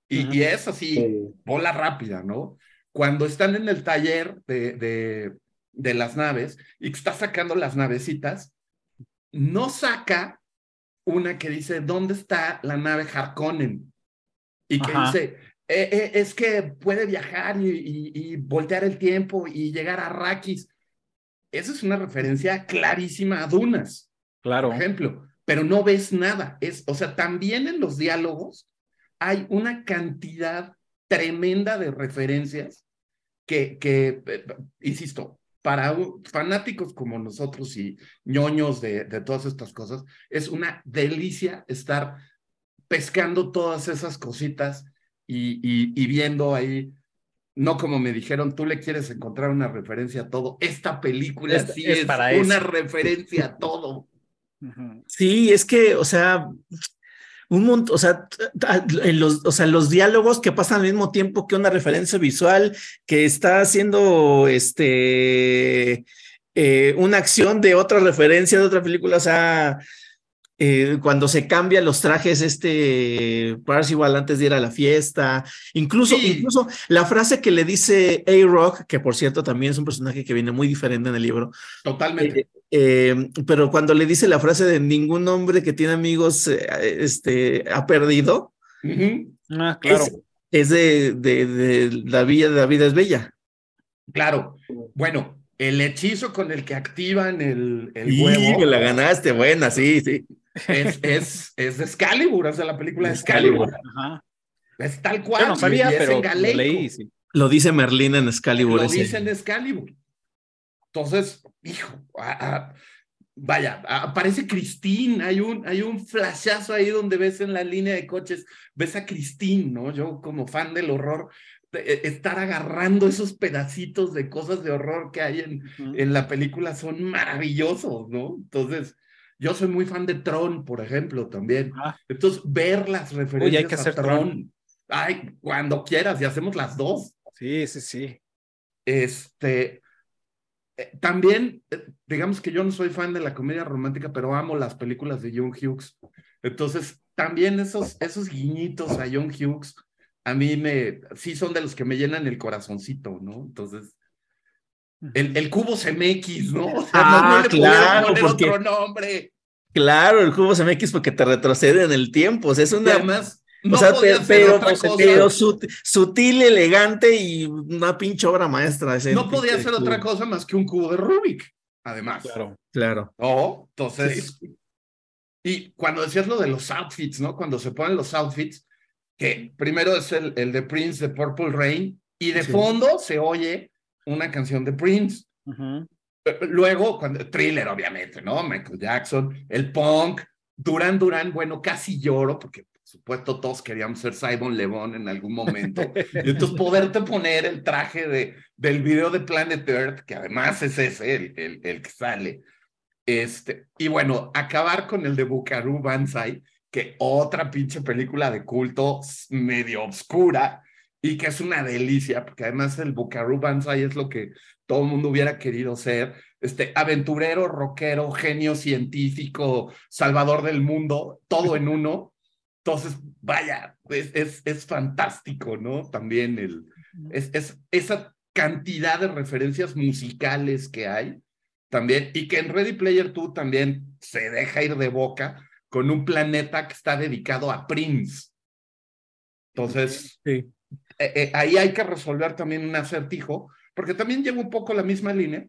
Y, y es así, bola rápida, ¿no? Cuando están en el taller de, de, de las naves y que está sacando las navecitas, no saca una que dice, ¿dónde está la nave Harkonnen? Y que dice, eh, eh, es que puede viajar y, voltear el tiempo y llegar a Rakis. Esa es una referencia clarísima a Dunas. Claro. Por ejemplo, pero no ves nada. Es, o sea, también en los diálogos hay una cantidad tremenda de referencias que, que eh, insisto, para fanáticos como nosotros y ñoños de, de todas estas cosas, es una delicia estar pescando todas esas cositas y, viendo ahí, no como me dijeron, tú le quieres encontrar una referencia a todo. Esta película sí es, una referencia a todo. Sí, es que, o sea, un montón, o sea, en los, o sea, los diálogos que pasan al mismo tiempo que una referencia visual que está haciendo este eh, una acción de otra referencia de otra película, o sea, eh, cuando se cambian los trajes, este igual antes de ir a la fiesta, incluso, incluso la frase que le dice A-Rock, que por cierto también es un personaje que viene muy diferente en el libro. Totalmente. Eh, eh, pero cuando le dice la frase de ningún hombre que tiene amigos este, ha perdido, ah, claro. es, de, de, la vida, de la vida es bella. Claro. Bueno, el hechizo con el que activan el, el sí, huevo. me la ganaste, buena, sí, sí. Es, es, es de Excalibur, es de la película de Excalibur. Es tal cual. Yo no sabía, pero leí, Lo dice Merlín en Excalibur. Lo dice en Excalibur. Entonces, hijo, vaya, aparece Christine, hay un, hay un flashazo ahí donde ves en la línea de coches, ves a Christine, ¿no? Yo como fan del horror, e, estar agarrando esos pedacitos de cosas de horror que hay en, en la película son maravillosos, ¿no? Entonces, yo soy muy fan de Tron, por ejemplo, también. Ah. Entonces, ver las referencias hay que hacer a Tron. Ay, cuando quieras, y hacemos las dos. Sí, sí, sí. Este, eh, también, eh, digamos que yo no soy fan de la comedia romántica, pero amo las películas de John Hughes. Entonces, también esos, esos guiñitos a John Hughes, a mí me, sí son de los que me llenan el corazoncito, ¿no? Entonces, el, el cubo CMX, ¿no? O sea, ah, no, le claro, poner otro nombre. Claro, el cubo CMX porque te retrocede en el tiempo. O sea, es una. además, no o sea, pero, pero, sutil, elegante y una pinche obra maestra. no podía ser otra cosa más que un cubo de Rubik, además. Claro, claro. Oh, entonces. Y cuando decías lo de los outfits, ¿no? Cuando se ponen los outfits, que primero es el, el de Prince de Purple Rain, y de fondo se oye una canción de Prince. Eh, luego, cuando, thriller, obviamente, ¿no? Michael Jackson, el punk, Duran Duran, bueno, casi lloro porque por supuesto todos queríamos ser Simon Levon en algún momento. y entonces poderte poner el traje de, del video de Planet Earth, que además es ese, el, el, el que sale. Este, y bueno, acabar con el de Bukaru Banzai, que otra pinche película de culto medio obscura, y que es una delicia, porque además el Buckaroo Banzai es lo que todo el mundo hubiera querido ser, este aventurero, rockero, genio científico, salvador del mundo, todo en uno. Entonces, vaya, es, es, es fantástico, ¿no? También el, es, es, esa cantidad de referencias musicales que hay, también, y que en Ready Player 2 también se deja ir de boca con un planeta que está dedicado a Prince. Entonces, sí. Eh, eh, ahí hay que resolver también un acertijo, porque también lleva un poco la misma línea,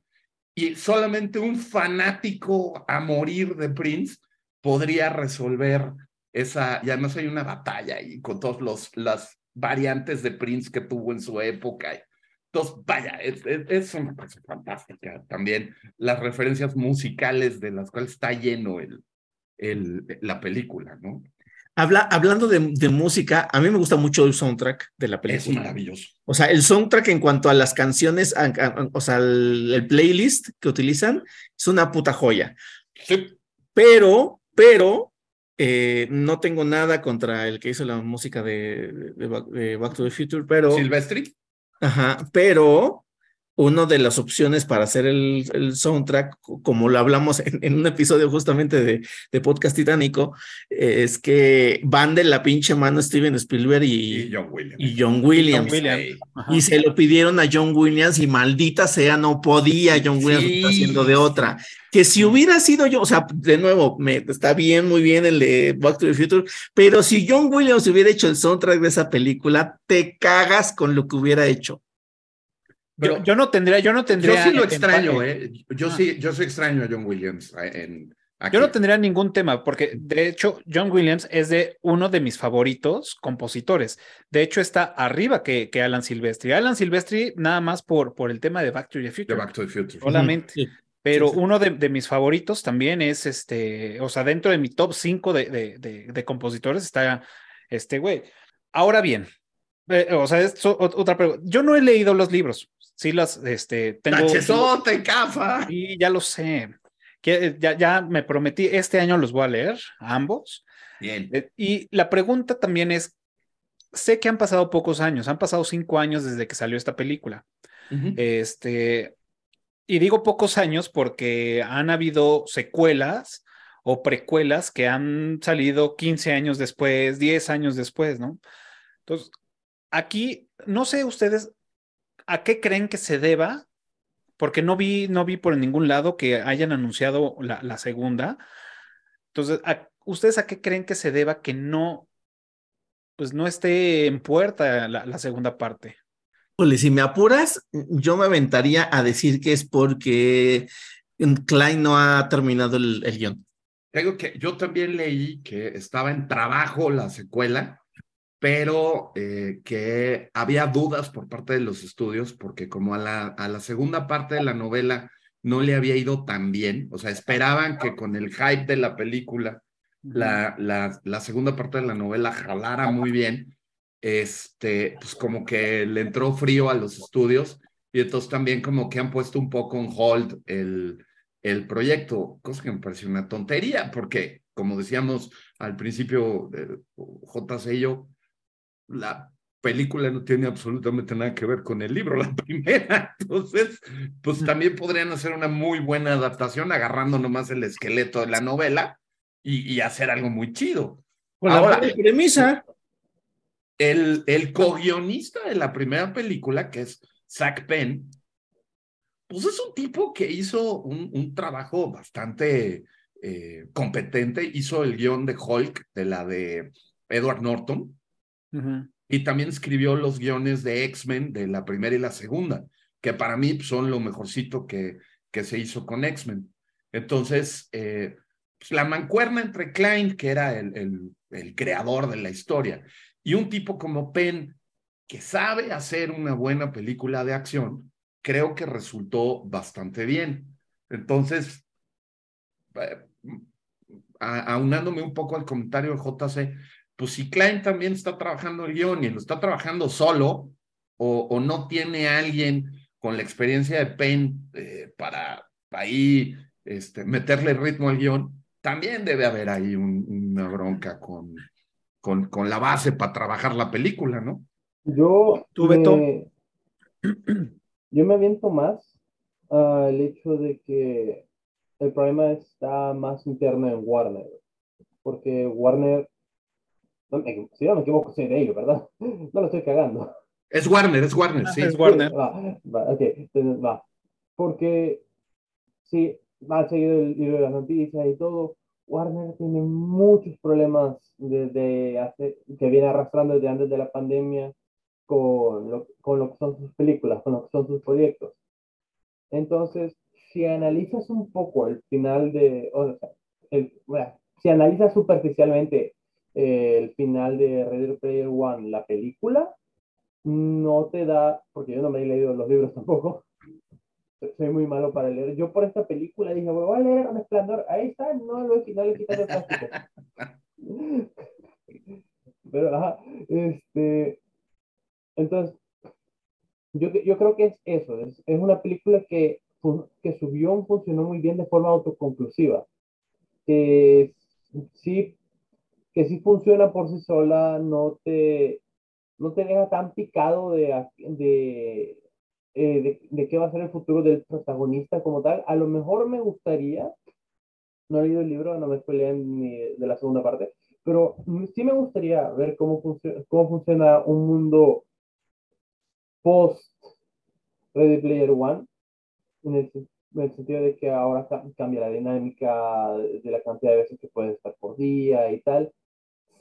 y solamente un fanático a morir de Prince podría resolver esa, y además hay una batalla y con todas las variantes de Prince que tuvo en su época. Entonces, vaya, es, es, una cosa fantástica también, las referencias musicales de las cuales está lleno el, el, la película, ¿no? Habla, hablando de, música, a mí me gusta mucho el soundtrack de la película. Es maravilloso. O sea, el soundtrack en cuanto a las canciones, o sea, el, playlist que utilizan es una puta joya. Sí. Pero, pero, eh, no tengo nada contra el que hizo la música de, Back to the Future, pero. Silvestri. Ajá, pero una de las opciones para hacer el, el soundtrack, como lo hablamos en, un episodio justamente de, de Podcast Titánico, es que van de la pinche mano Steven Spielberg y, John Williams. Y, John Williams. y se lo pidieron a John Williams y maldita sea, no podía John Williams haciendo de otra. Que si hubiera sido yo, o sea, de nuevo, me, está bien, muy bien el de Back to the Future, pero si John Williams hubiera hecho el soundtrack de esa película, te cagas con lo que hubiera hecho yo, no tendría, yo no tendría. Yo sí lo extraño, ¿eh? Yo ah. sí, yo soy extraño a John Williams eh, Yo no tendría ningún tema, porque de hecho John Williams es de uno de mis favoritos compositores. De hecho, está arriba que, que Alan Silvestri. Alan Silvestri, nada más por, por el tema de Back to the Future. Back to the Future. Solamente. Pero uno de, de, mis favoritos también es este, o sea, dentro de mi top 5 de, de, de, compositores está este güey. Ahora bien, eh, o sea, es otra pregunta. Yo no he leído los libros, sí las, este, tengo... ¡Tachesote, cafa! Y ya lo sé. Que ya, ya me prometí, este año los voy a leer, ambos. Bien. Eh, y la pregunta también es, sé que han pasado pocos años, han pasado cinco años desde que salió esta película. Este, y digo pocos años porque han habido secuelas o precuelas que han salido 15 años después, 10 años después, ¿no? Entonces, aquí, no sé ustedes, ¿a qué creen que se deba? Porque no vi, no vi por ningún lado que hayan anunciado la, segunda. Entonces, ¿ustedes a qué creen que se deba que no, pues no esté en puerta la, segunda parte? Pues si me apuras, yo me aventaría a decir que es porque Klein no ha terminado el, el guion. Tengo que yo también leí que estaba en trabajo la secuela pero eh, que había dudas por parte de los estudios, porque como a la, a la segunda parte de la novela no le había ido tan bien, o sea, esperaban que con el hype de la película, la, la, la segunda parte de la novela jalara muy bien, este, pues como que le entró frío a los estudios y entonces también como que han puesto un poco en hold el, el proyecto, cosa que me pareció una tontería, porque como decíamos al principio, eh, JC y yo, la película no tiene absolutamente nada que ver con el libro, la primera. Entonces, pues también podrían hacer una muy buena adaptación agarrando nomás el esqueleto de la novela y, hacer algo muy chido. Ahora, la premisa. El, el co-guionista de la primera película, que es Zach Penn, pues es un tipo que hizo un, un trabajo bastante eh, competente. Hizo el guion de Hulk, de la de Edward Norton y también escribió los guiones de X-Men de la primera y la segunda, que para mí son lo mejorcito que, que se hizo con X-Men. Entonces, eh, pues, la mancuerna entre Klein, que era el, el, creador de la historia, y un tipo como Penn, que sabe hacer una buena película de acción, creo que resultó bastante bien. Entonces, eh, aunándome un poco al comentario de JC, pues si Klein también está trabajando el guion y lo está trabajando solo o, no tiene alguien con la experiencia de Penn eh, para ahí este, meterle ritmo al guion, también debe haber ahí una bronca con, con, con, la base para trabajar la película, ¿no? Yo, ¿Tú, Beto? yo me aviento más al hecho de que el problema está más interno en Warner, porque Warner si no me equivoco, soy de ellos, ¿verdad? No lo estoy cagando. Es Warner, es Warner, sí. Es Warner. Va, va, ok, entonces va. Porque si va seguido el libro de las noticias y todo, Warner tiene muchos problemas desde hace, que viene arrastrando desde antes de la pandemia con lo, con lo que son sus películas, con lo que son sus proyectos. Entonces, si analizas un poco el final de, o sea, el, bueno, si analizas superficialmente el final de Ready Player One, la película, no te da, porque yo no me he leído los libros tampoco, soy muy malo para leer. Yo por esta película dije, voy a leer un esplendor, ahí está, no lo no le he quitado el plástico. Pero, ajá, este, entonces, yo, yo creo que es eso, es, es una película que, que su guion funcionó muy bien de forma autoconclusiva, que sí que si funciona por sí sola, no te, no te deja tan picado de, de, eh, de, qué va a ser el futuro del protagonista como tal. A lo mejor me gustaría, no he leído el libro, no me spoileen ni de la segunda parte, pero sí me gustaría ver cómo, funciona, cómo funciona un mundo post Ready Player One, en el, en el sentido de que ahora cambia la dinámica de la cantidad de veces que puedes estar por día y tal.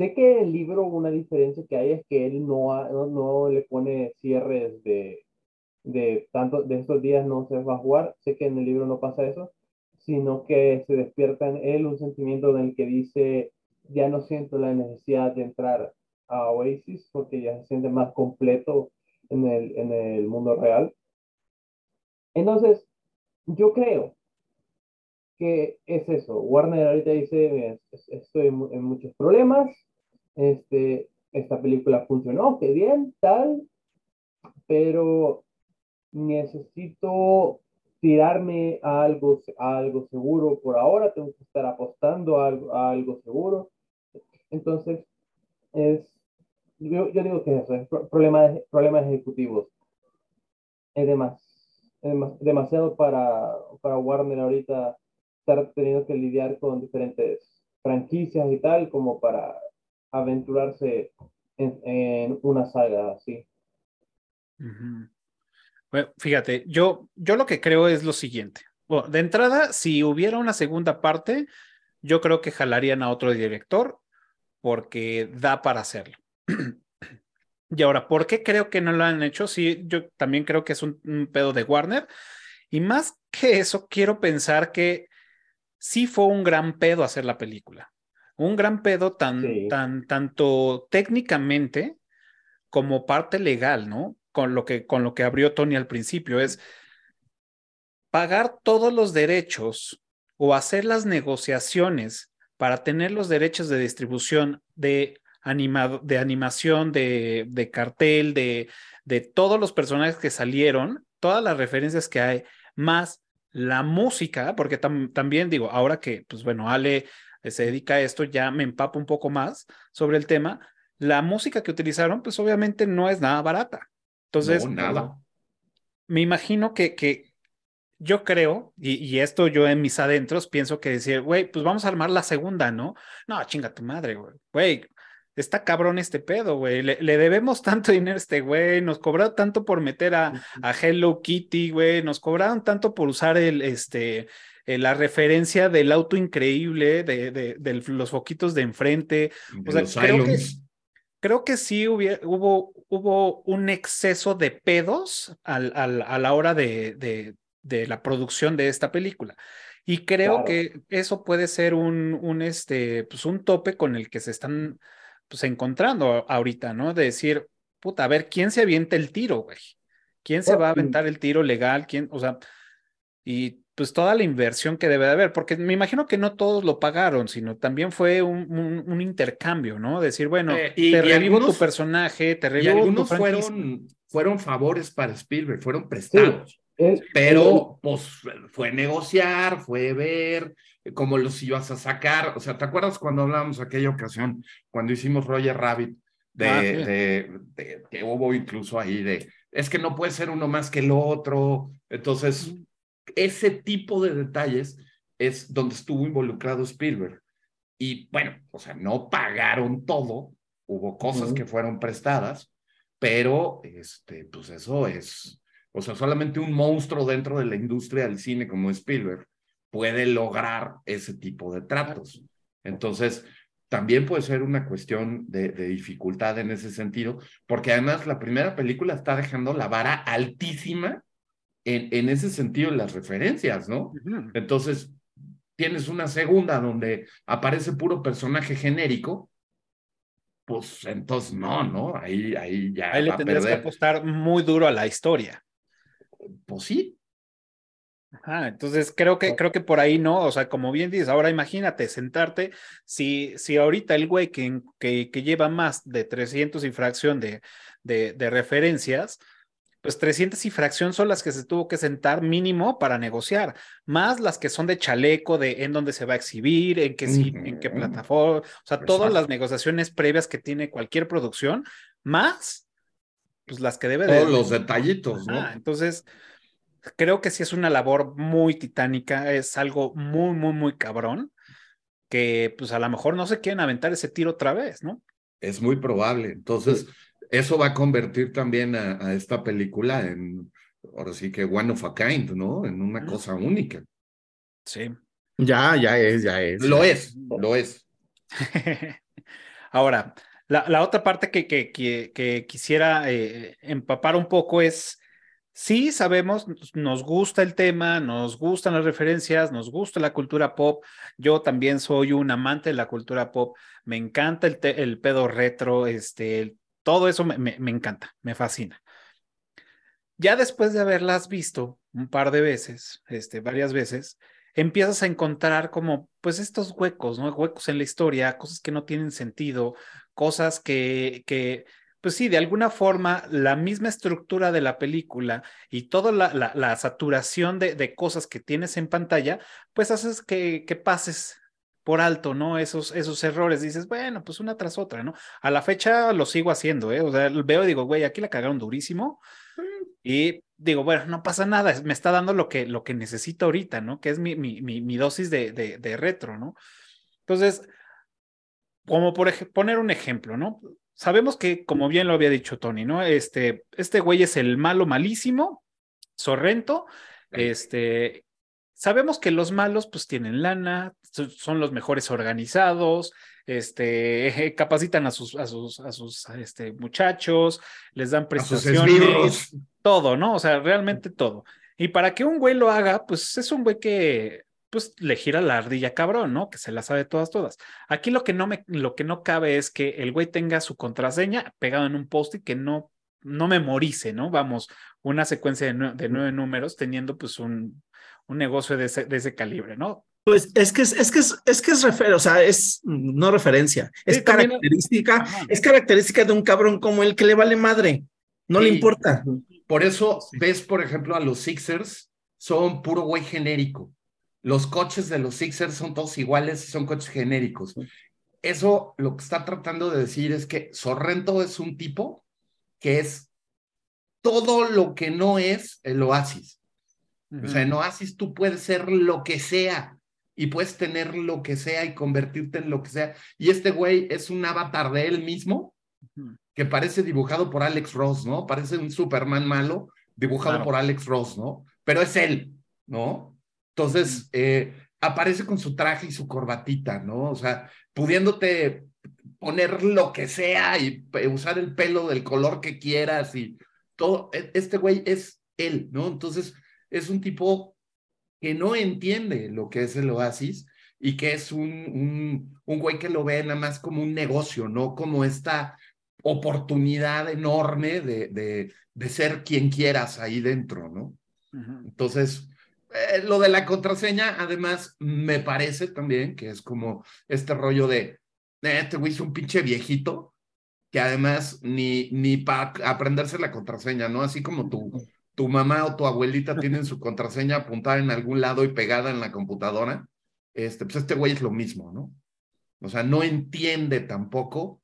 Sé que el libro una diferencia que hay es que él no, no, no, le pone cierres de, de tanto de estos días no se va a jugar. Sé que en el libro no pasa eso, sino que se despierta en él un sentimiento en el que dice, ya no siento la necesidad de entrar a Oasis porque ya se siente más completo en el, en el mundo real. Entonces, yo creo que es eso. Warner ahorita dice, estoy en muchos problemas, este, esta película funcionó, qué bien, tal, pero necesito tirarme a algo, algo seguro por ahora, tengo que estar apostando a algo, seguro. Entonces, es, yo, digo que eso, es problemas, problemas ejecutivos. Es, es demasiado para, para Warner ahorita estar teniendo que lidiar con diferentes franquicias y tal, como para aventurarse en, una saga así. Bueno, fíjate, yo, yo lo que creo es lo siguiente. De entrada, si hubiera una segunda parte, yo creo que jalarían a otro director porque da para hacerlo. y ahora, ¿por qué creo que no lo han hecho? Sí, yo también creo que es un, pedo de Warner. Y más que eso, quiero pensar que sí fue un gran pedo hacer la película. Un gran pedo tan, tan, tanto técnicamente como parte legal, ¿no? con lo que, con lo que abrió Tony al principio, es pagar todos los derechos o hacer las negociaciones para tener los derechos de distribución de, animado, de animación, de, de cartel, de, de todos los personajes que salieron, todas las referencias que hay, más la música, porque también digo, ahora que, pues bueno, Ale se dedica a esto, ya me empapo un poco más sobre el tema, la música que utilizaron, pues obviamente no es nada barata. Entonces, nada. me imagino que, que yo creo, y, esto yo en mis adentros pienso que decir, güey, pues vamos a armar la segunda, ¿no? No, chinga tu madre, güey. Güey, está cabrón este pedo, güey. Le, debemos tanto dinero a este güey, nos cobraron tanto por meter a, a Hello Kitty, güey, nos cobraron tanto por usar el, este, eh, la referencia del auto increíble, de, de, los foquitos de enfrente. o sea, creo que, creo que sí hubo, hubo un exceso de pedos al, al, a la hora de, de, de, la producción de esta película. Y creo que eso puede ser un, un, este, pues un tope con el que se están pues, encontrando ahorita, ¿no? De decir, puta, a ver, ¿quién se avienta el tiro, güey? ¿Quién se va a aventar el tiro legal? ¿Quién? O sea, y pues toda la inversión que debe de haber, porque me imagino que no todos lo pagaron, sino también fue un, un, intercambio, ¿no? Decir, bueno, eh, te revivo tu personaje, te revivo y algunos fueron, fueron favores para Spielberg, fueron prestados. pero pues fue negociar, fue ver cómo los ibas a sacar. O sea, ¿te acuerdas cuando hablábamos aquella ocasión, cuando hicimos Roger Rabbit, de, ah, de, que hubo incluso ahí de, es que no puede ser uno más que el otro. Entonces, ese tipo de detalles es donde estuvo involucrado Spielberg. Y bueno, o sea, no pagaron todo, hubo cosas que fueron prestadas, pero este, pues eso es, o sea, solamente un monstruo dentro de la industria del cine como Spielberg puede lograr ese tipo de tratos. Entonces, también puede ser una cuestión de, de, dificultad en ese sentido, porque además la primera película está dejando la vara altísima en, ese sentido las referencias, ¿no? Entonces, tienes una segunda donde aparece puro personaje genérico, pues entonces no, ¿no? Ahí, ahí ya. Ahí le tendrías que apostar muy duro a la historia. Pues sí. Ajá, entonces creo que, creo que por ahí no, o sea, como bien dices, ahora imagínate sentarte, si, si ahorita el güey que, que, que lleva más de 300 y fracción de, de, de referencias, pues 300 y fracción son las que se tuvo que sentar mínimo para negociar, más las que son de chaleco, de en dónde se va a exhibir, en qué, en qué plataforma, o sea, todas las negociaciones previas que tiene cualquier producción, más pues las que debe Todos de. los detallitos, ¿no? Ah, entonces, creo que sí es una labor muy titánica, es algo muy, muy, muy cabrón, que pues a lo mejor no se quieren aventar ese tiro otra vez, ¿no? Es muy probable. Entonces, eso va a convertir también a, a esta película en, ahora sí que one of a kind, ¿no? En una cosa única. Sí. Ya, ya es, ya es. Lo es, lo es. Ahora, la, la otra parte que, que, que, que quisiera eh, empapar un poco es, sí sabemos, nos- nos gusta el tema, nos gustan las referencias, nos gusta la cultura pop. Yo también soy un amante de la cultura pop. Me encanta el, te- el pedo retro, este, el- todo eso me, encanta, me fascina. Ya después de haberlas visto un par de veces, este, varias veces, empiezas a encontrar como, pues, estos huecos, ¿no? Huecos en la historia, cosas que no tienen sentido, cosas que, que pues sí, de alguna forma, la misma estructura de la película y toda la, la, la saturación de, de, cosas que tienes en pantalla, pues haces que, que pases por alto, ¿no? Esos, esos errores. Dices, bueno, pues una tras otra, ¿no? A la fecha lo sigo haciendo, ¿eh? O sea, veo y digo, güey, aquí la cagaron durísimo. Y digo, bueno, no pasa nada, me está dando lo que, lo que necesito ahorita, ¿no? Que es mi, mi, mi, mi dosis de, de, de, retro, ¿no? Entonces, como por poner un ejemplo, ¿no? Sabemos que, como bien lo había dicho Tony, ¿no? Este, este güey es el malo malísimo, Sorrento, este, sabemos que los malos pues tienen lana, son los mejores organizados, este, capacitan a sus, a sus, a sus este, muchachos, les dan prestaciones, todo, ¿no? O sea, realmente todo. Y para que un güey lo haga, pues es un güey que pues le gira la ardilla cabrón, ¿no? Que se la sabe todas, todas. Aquí lo que no me, lo que no cabe es que el güey tenga su contraseña pegado en un post y que no, no memorice, ¿no? Vamos, una secuencia de, nueve, de nueve números teniendo pues un, un negocio de ese, de ese, calibre, ¿no? Pues es que es, es que es, es que es refer, o sea, es no referencia, es sí, característica, también... es característica de un cabrón como el que le vale madre, no sí. le importa. Por eso sí. ves, por ejemplo, a los Sixers, son puro güey genérico. Los coches de los Sixers son todos iguales, son coches genéricos. Eso lo que está tratando de decir es que Sorrento es un tipo que es todo lo que no es el Oasis. Uh -huh. O sea, en Oasis tú puedes ser lo que sea y puedes tener lo que sea y convertirte en lo que sea. Y este güey es un avatar de él mismo uh -huh. que parece dibujado por Alex Ross, ¿no? Parece un Superman malo dibujado claro. por Alex Ross, ¿no? Pero es él, ¿no? Entonces, eh, aparece con su traje y su corbatita, ¿no? O sea, pudiéndote poner lo que sea y usar el pelo del color que quieras y todo. Este güey es él, ¿no? Entonces, es un tipo que no entiende lo que es el oasis y que es un, un, un güey que lo ve nada más como un negocio, ¿no? Como esta oportunidad enorme de, de, de ser quien quieras ahí dentro, ¿no? Uh -huh. Entonces, eh, lo de la contraseña, además, me parece también que es como este rollo de, eh, este güey es un pinche viejito, que además ni, ni para aprenderse la contraseña, ¿no? Así como tu, tu mamá o tu abuelita tienen su contraseña apuntada en algún lado y pegada en la computadora, este, pues este güey es lo mismo, ¿no? O sea, no entiende tampoco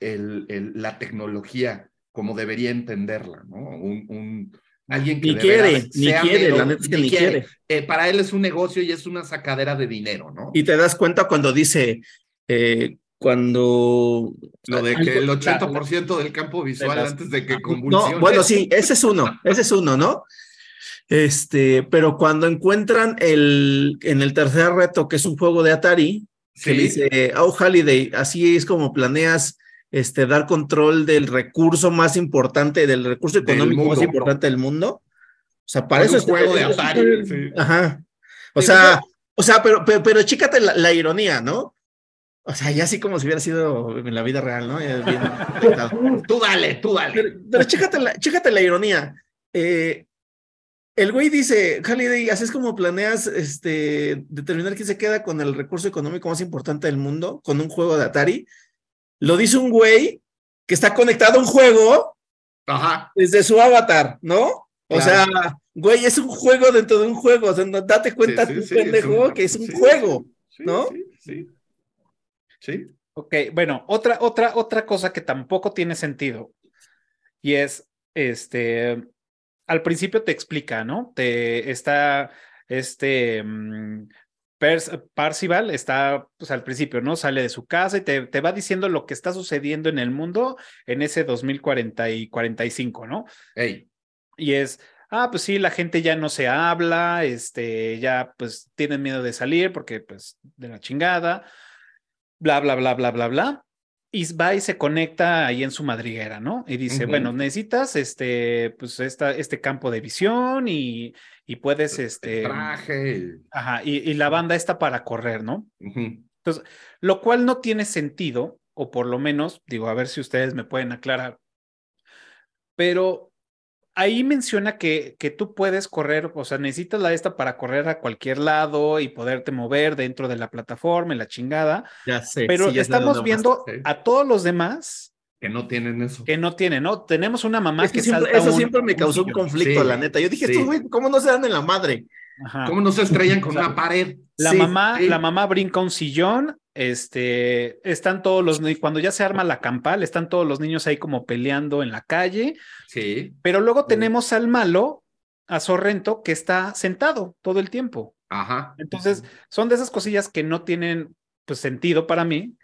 el, el, la tecnología como debería entenderla, ¿no? Un, un, alguien que ni quiere, ni quiere, la neta es que ni, ni quiere. quiere. Eh, para él es un negocio y es una sacadera de dinero, ¿no? Y te das cuenta cuando dice, eh, cuando... Lo de que el 80% del campo visual antes de que convulsione. No, bueno, sí, ese es uno, ese es uno, ¿no? Este, pero cuando encuentran el, en el tercer reto, que es un juego de Atari, ¿Sí? que dice, oh, Holiday, así es como planeas este, dar control del recurso más importante, del recurso económico del más importante del mundo. O sea, para eso es un juego de Atari. Sí. Ajá. O sí, sea, no. o sea, pero, pero, pero chícate la, la, ironía, ¿no? O sea, ya así como si hubiera sido en la vida real, ¿no? Bien tú dale, tú dale. Pero, pero chécate, la, chécate la ironía. Eh, el güey dice, Halliday, así es como planeas este, determinar quién se queda con el recurso económico más importante del mundo, con un juego de Atari. Lo dice un güey que está conectado a un juego Ajá. desde su avatar, ¿no? O claro. sea, güey, es un juego dentro de un juego. O sea, date cuenta, sí, sí, sí, pendejo, es un, que es un juego, ¿no? Sí, sí. Sí. Ok, bueno, otra, otra, otra cosa que tampoco tiene sentido. Y es, este, al principio te explica, ¿no? Te está, este, mm, Parcival está, pues al principio, ¿no? Sale de su casa y te, te, va diciendo lo que está sucediendo en el mundo en ese 2040 y 45, ¿no? Hey. Y es, ah, pues sí, la gente ya no se habla, este, ya pues tienen miedo de salir porque pues de la chingada, bla, bla, bla, bla, bla, bla. Y va y se conecta ahí en su madriguera, ¿no? Y dice, uh -huh. bueno, necesitas este, pues esta, este campo de visión y, y puedes, este... El traje. Ajá, y, y, la banda está para correr, ¿no? Uh -huh. Entonces, lo cual no tiene sentido, o por lo menos, digo, a ver si ustedes me pueden aclarar, pero ahí menciona que, que tú puedes correr, o sea, necesitas la esta para correr a cualquier lado y poderte mover dentro de la plataforma y la chingada. Ya sé. Pero sí, ya estamos viendo a todos los demás que no tienen eso. que no tienen, ¿no? Tenemos una mamá Es que que, siempre- salta eso un- siempre me causó un conflicto, Sí, la neta. Yo dije, sí. estos güey, ¿cómo no se dan en la madre? Ajá. ¿Cómo no se estrellan con O sea, una pared? La Sí, mamá, sí. la mamá brinca un sillón, este, están todos los, ni- cuando ya se arma la campal, están todos los niños ahí como peleando en la calle, Sí. pero luego Sí. tenemos al malo, a Sorrento, que está sentado todo el tiempo. Ajá. Entonces, son de esas cosillas que no tienen pues sentido para mí,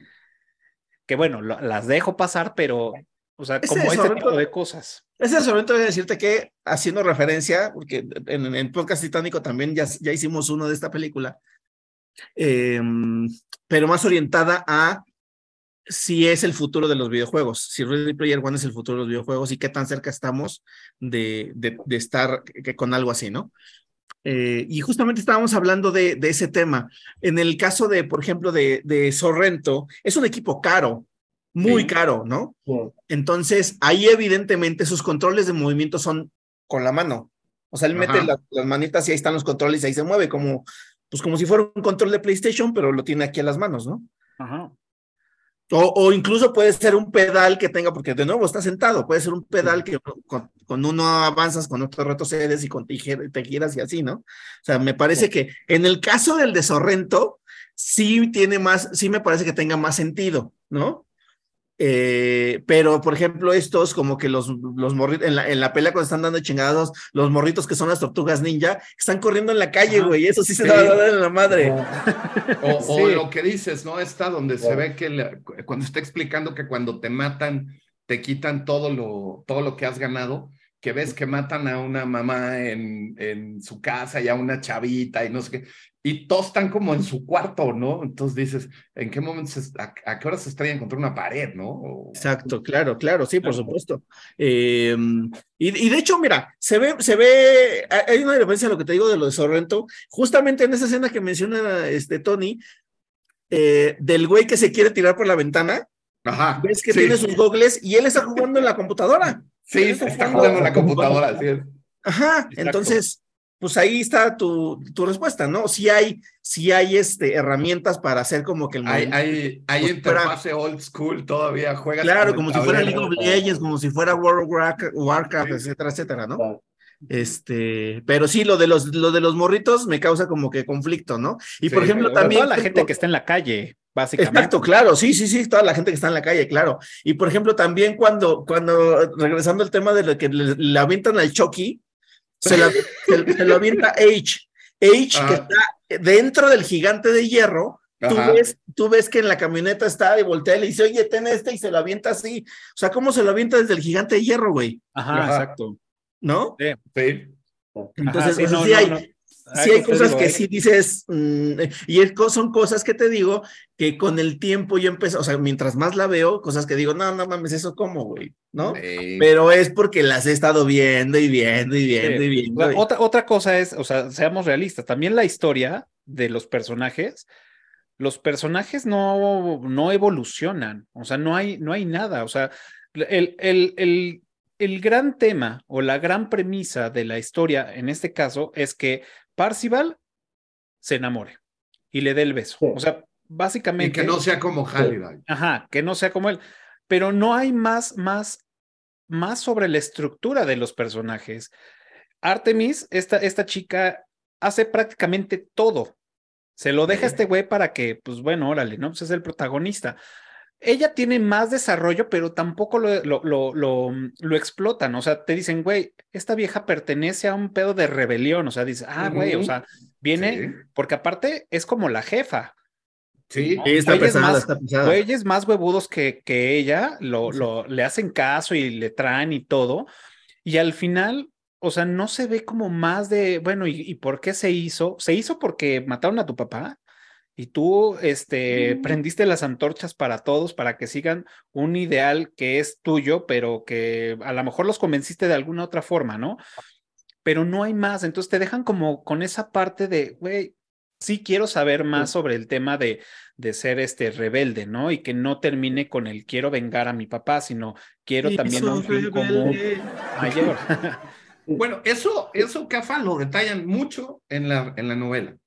que bueno, lo- las dejo pasar, pero, o sea, como este Sorrento- tipo de cosas. Ese es el momento de decirte que, haciendo referencia, porque en en el podcast titánico también ya, ya hicimos uno de esta película, eh, pero más orientada a si es el futuro de los videojuegos, si Ready Player One es el futuro de los videojuegos y qué tan cerca estamos de, de, de estar que con algo así, ¿no? Eh, y justamente estábamos hablando de, de, ese tema. En el caso de, por ejemplo, de, de Sorrento, es un equipo caro, muy Sí. caro, ¿no? Sí. Entonces, ahí evidentemente sus controles de movimiento son con la mano. O sea, él mete Ajá. la- las manitas y ahí están los controles y ahí se mueve, como, pues como si fuera un control de PlayStation, pero lo tiene aquí a las manos, ¿no? Ajá. O, o incluso puede ser un pedal que tenga, porque de nuevo está sentado, puede ser un pedal que con, con uno avanzas, con otro retrocedes y con te giras y así, ¿no? O sea, me parece que en el caso del de Sorrento, sí tiene más, sí me parece que tenga más sentido, ¿no? Eh, pero, por ejemplo, estos, como que los, los morritos, en la, en la pelea cuando están dando chingados, los morritos que son las tortugas ninja, están corriendo en la calle, güey, eso sí se Sí. da da- en la madre. O, o Sí. lo que dices, ¿no? Está donde se ve que la- cuando está explicando que cuando te matan, te quitan todo lo, todo lo que has ganado, que ves que matan a una mamá en, en su casa y a una chavita y no sé qué, y todos están como en su cuarto, ¿no? Entonces dices, ¿en qué momento, se- a, a qué hora se estrellan contra una pared, ¿no? O- Exacto, claro, claro, sí, por supuesto. Eh, y, y de hecho, mira, se ve, se ve, hay- una referencia a lo que te digo de lo de Sorrento, justamente en esa escena que menciona este Tony, eh, del güey que se quiere tirar por la ventana, Ajá. ves que sí, tiene sus gogles y él está jugando en la computadora. Sí, él está jugando en la computadora, así es. Ajá, Exacto. entonces, pues ahí está tu, tu respuesta, ¿no? Si hay, si hay este, herramientas para hacer como que el Hay, hay, hay interfase old school todavía, juegas Claro, como si fuera. League of Legends, como si fuera World of Warcraft, etcétera, etcétera, ¿no? Este, pero sí, lo de los, lo de los morritos me causa como que conflicto, ¿no? Y Sí, por ejemplo, también. toda la gente que está en la calle, básicamente. Exacto, claro, sí, sí, sí, toda la gente que está en la calle, claro. Y por ejemplo, también cuando, cuando, regresando al tema de lo que le, le avientan al Chucky, se, la- se- se lo avienta H. H, que está dentro del gigante de hierro, Tú ves, tú ves que en la camioneta está y voltea y le dice, oye, ten este y se lo avienta así. O sea, ¿cómo se lo avienta desde el gigante de hierro, güey? Ajá, Ajá. exacto. ¿no? Sí. Entonces, Ajá, no, sí no, hay, no. Sí Ay, hay cosas que eh, sí dices, mm, y son cosas que te digo que con el tiempo yo empecé, o sea, mientras más la veo, cosas que digo, no, no mames, eso cómo, güey, ¿no? Sí. Pero es porque las he estado viendo y viendo y viendo y Sí. viendo. La y- otra, otra cosa es, o sea, seamos realistas, también la historia de los personajes, los personajes no, no evolucionan, o sea, no hay, no hay nada, o sea, el, el, el, el gran tema o la gran premisa de la historia en este caso es que Parcival se enamore y le dé el beso, o sea, Y básicamente... que no sea como Halliday. Ajá, que no sea como él. Pero no hay más, más, más sobre la estructura de los personajes. Artemis, esta, esta chica, hace prácticamente todo. Se lo deja a este güey para que, pues bueno, órale, ¿no? Pues es el protagonista. Ella tiene más desarrollo, pero tampoco lo, lo, lo, lo, explotan. O sea, te dicen, güey, esta vieja pertenece a un pedo de rebelión. O sea, dice, ah, güey, o sea, viene, porque aparte es como la jefa. Sí, está, pesada, más, está pesada. Güeyes más huevudos que, que ella, lo, lo, le hacen caso y le traen y todo. Y al final, o sea, no se ve como más de, bueno, ¿y, ¿y, por qué se hizo? ¿Se hizo porque mataron a tu papá? Y tú este, mm. prendiste las antorchas para todos, para que sigan un ideal que es tuyo, pero que a lo mejor los convenciste de alguna otra forma, ¿no? Pero no hay más, entonces te dejan como con esa parte de, güey, sí quiero saber más sobre el tema de, de ser este rebelde, ¿no? Y que no termine con el quiero vengar a mi papá, sino quiero también un fin común mayor. bueno, eso, eso, Cafa, lo detallan mucho en la, en la novela.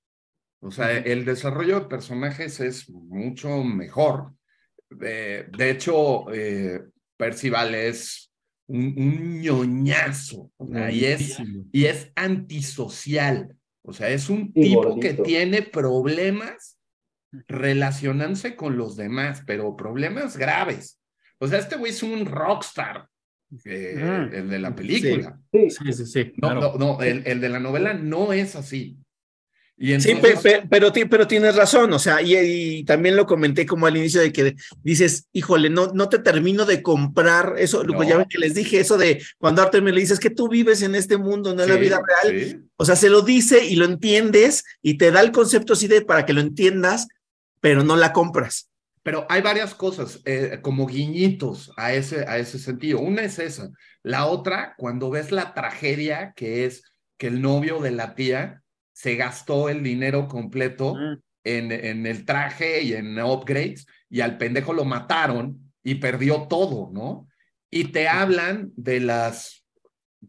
O sea, el desarrollo de personajes es mucho mejor. de hecho, eh, Percival es un, ñoñazo y, es, y es antisocial. O sea, es un tipo que tiene problemas relacionándose con los demás, pero problemas graves. O sea, este güey es un rockstar, eh, el de la película. Sí, sí, sí. No, no, no el, el, de la novela no es así sí, pero, pero, tienes razón, o sea, y, también lo comenté como al inicio de que dices, híjole, no, no te termino de comprar eso, no. ya ven que les dije eso de cuando Arthur me le dices que tú vives en este mundo, no en la vida real, o sea, se lo dice y lo entiendes y te da el concepto así de para que lo entiendas, pero no la compras. Pero hay varias cosas, eh, como guiñitos a ese, a ese sentido. Una es esa. La otra, cuando ves la tragedia que es que el novio de la tía se gastó el dinero completo en, en el traje y en upgrades y al pendejo lo mataron y perdió todo, ¿no? Y te hablan de las,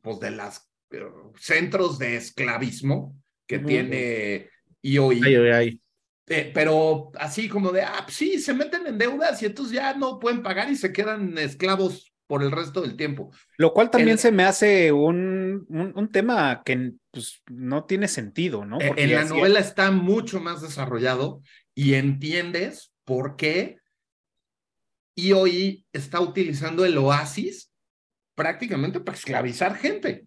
pues de las eh, centros de esclavismo que tiene IOI. Ay, eh, pero así como de, ah, pues sí, se meten en deudas y entonces ya no pueden pagar y se quedan esclavos por el resto del tiempo. Lo cual también se me hace un, un, tema que pues, no tiene sentido, ¿no? E, Porque en la novela está mucho más desarrollado y entiendes por qué IOI está utilizando el oasis prácticamente para esclavizar gente.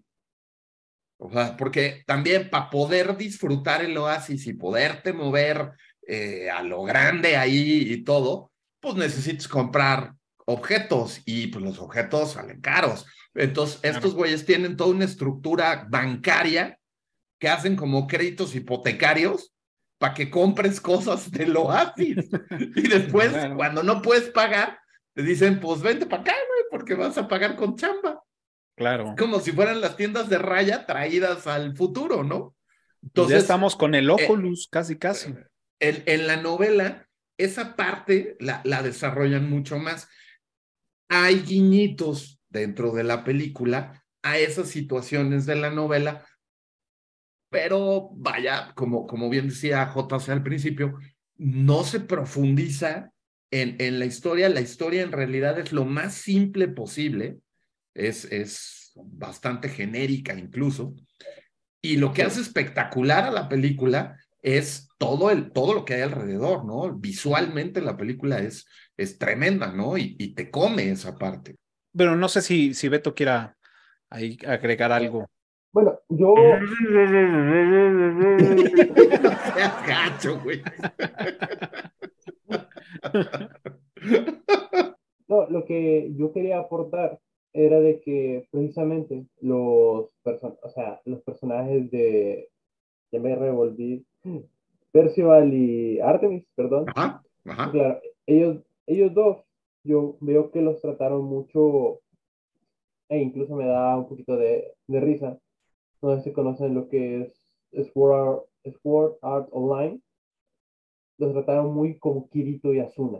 O sea, porque también para poder disfrutar el oasis y poderte mover eh, a lo grande ahí y todo, pues necesitas comprar objetos y pues los objetos salen caros. Entonces, estos güeyes tienen toda una estructura bancaria que hacen como créditos hipotecarios para que compres cosas del oasis. Y después, cuando no puedes pagar, te dicen, pues vente para acá, güey, porque vas a pagar con chamba. Claro. Como si fueran las tiendas de raya traídas al futuro, ¿no? Entonces, pues ya estamos con el eh, Oculus, casi, casi. En, en, la novela, esa parte la, la desarrollan mucho más hay guiñitos dentro de la película a esas situaciones de la novela, pero vaya, como, como bien decía JC al principio, no se profundiza en, en la historia. La historia en realidad es lo más simple posible, es, es bastante genérica incluso, y lo que hace espectacular a la película es todo, el, todo lo que hay alrededor, ¿no? Visualmente la película es, es tremenda, ¿no? Y, y te come esa parte. Pero no sé si, si Beto quiera ahí agregar algo. Bueno, yo. gacho, güey. No, lo que yo quería aportar era de que precisamente los, o sea, los personajes de. Ya me revolví. Percival y Artemis, perdón. Ajá, ajá. Claro, ellos ellos dos, yo veo que los trataron mucho e incluso me da un poquito de, de risa. No sé si conocen lo que es Sword Art, Art Online. Los trataron muy como Kirito y Asuna.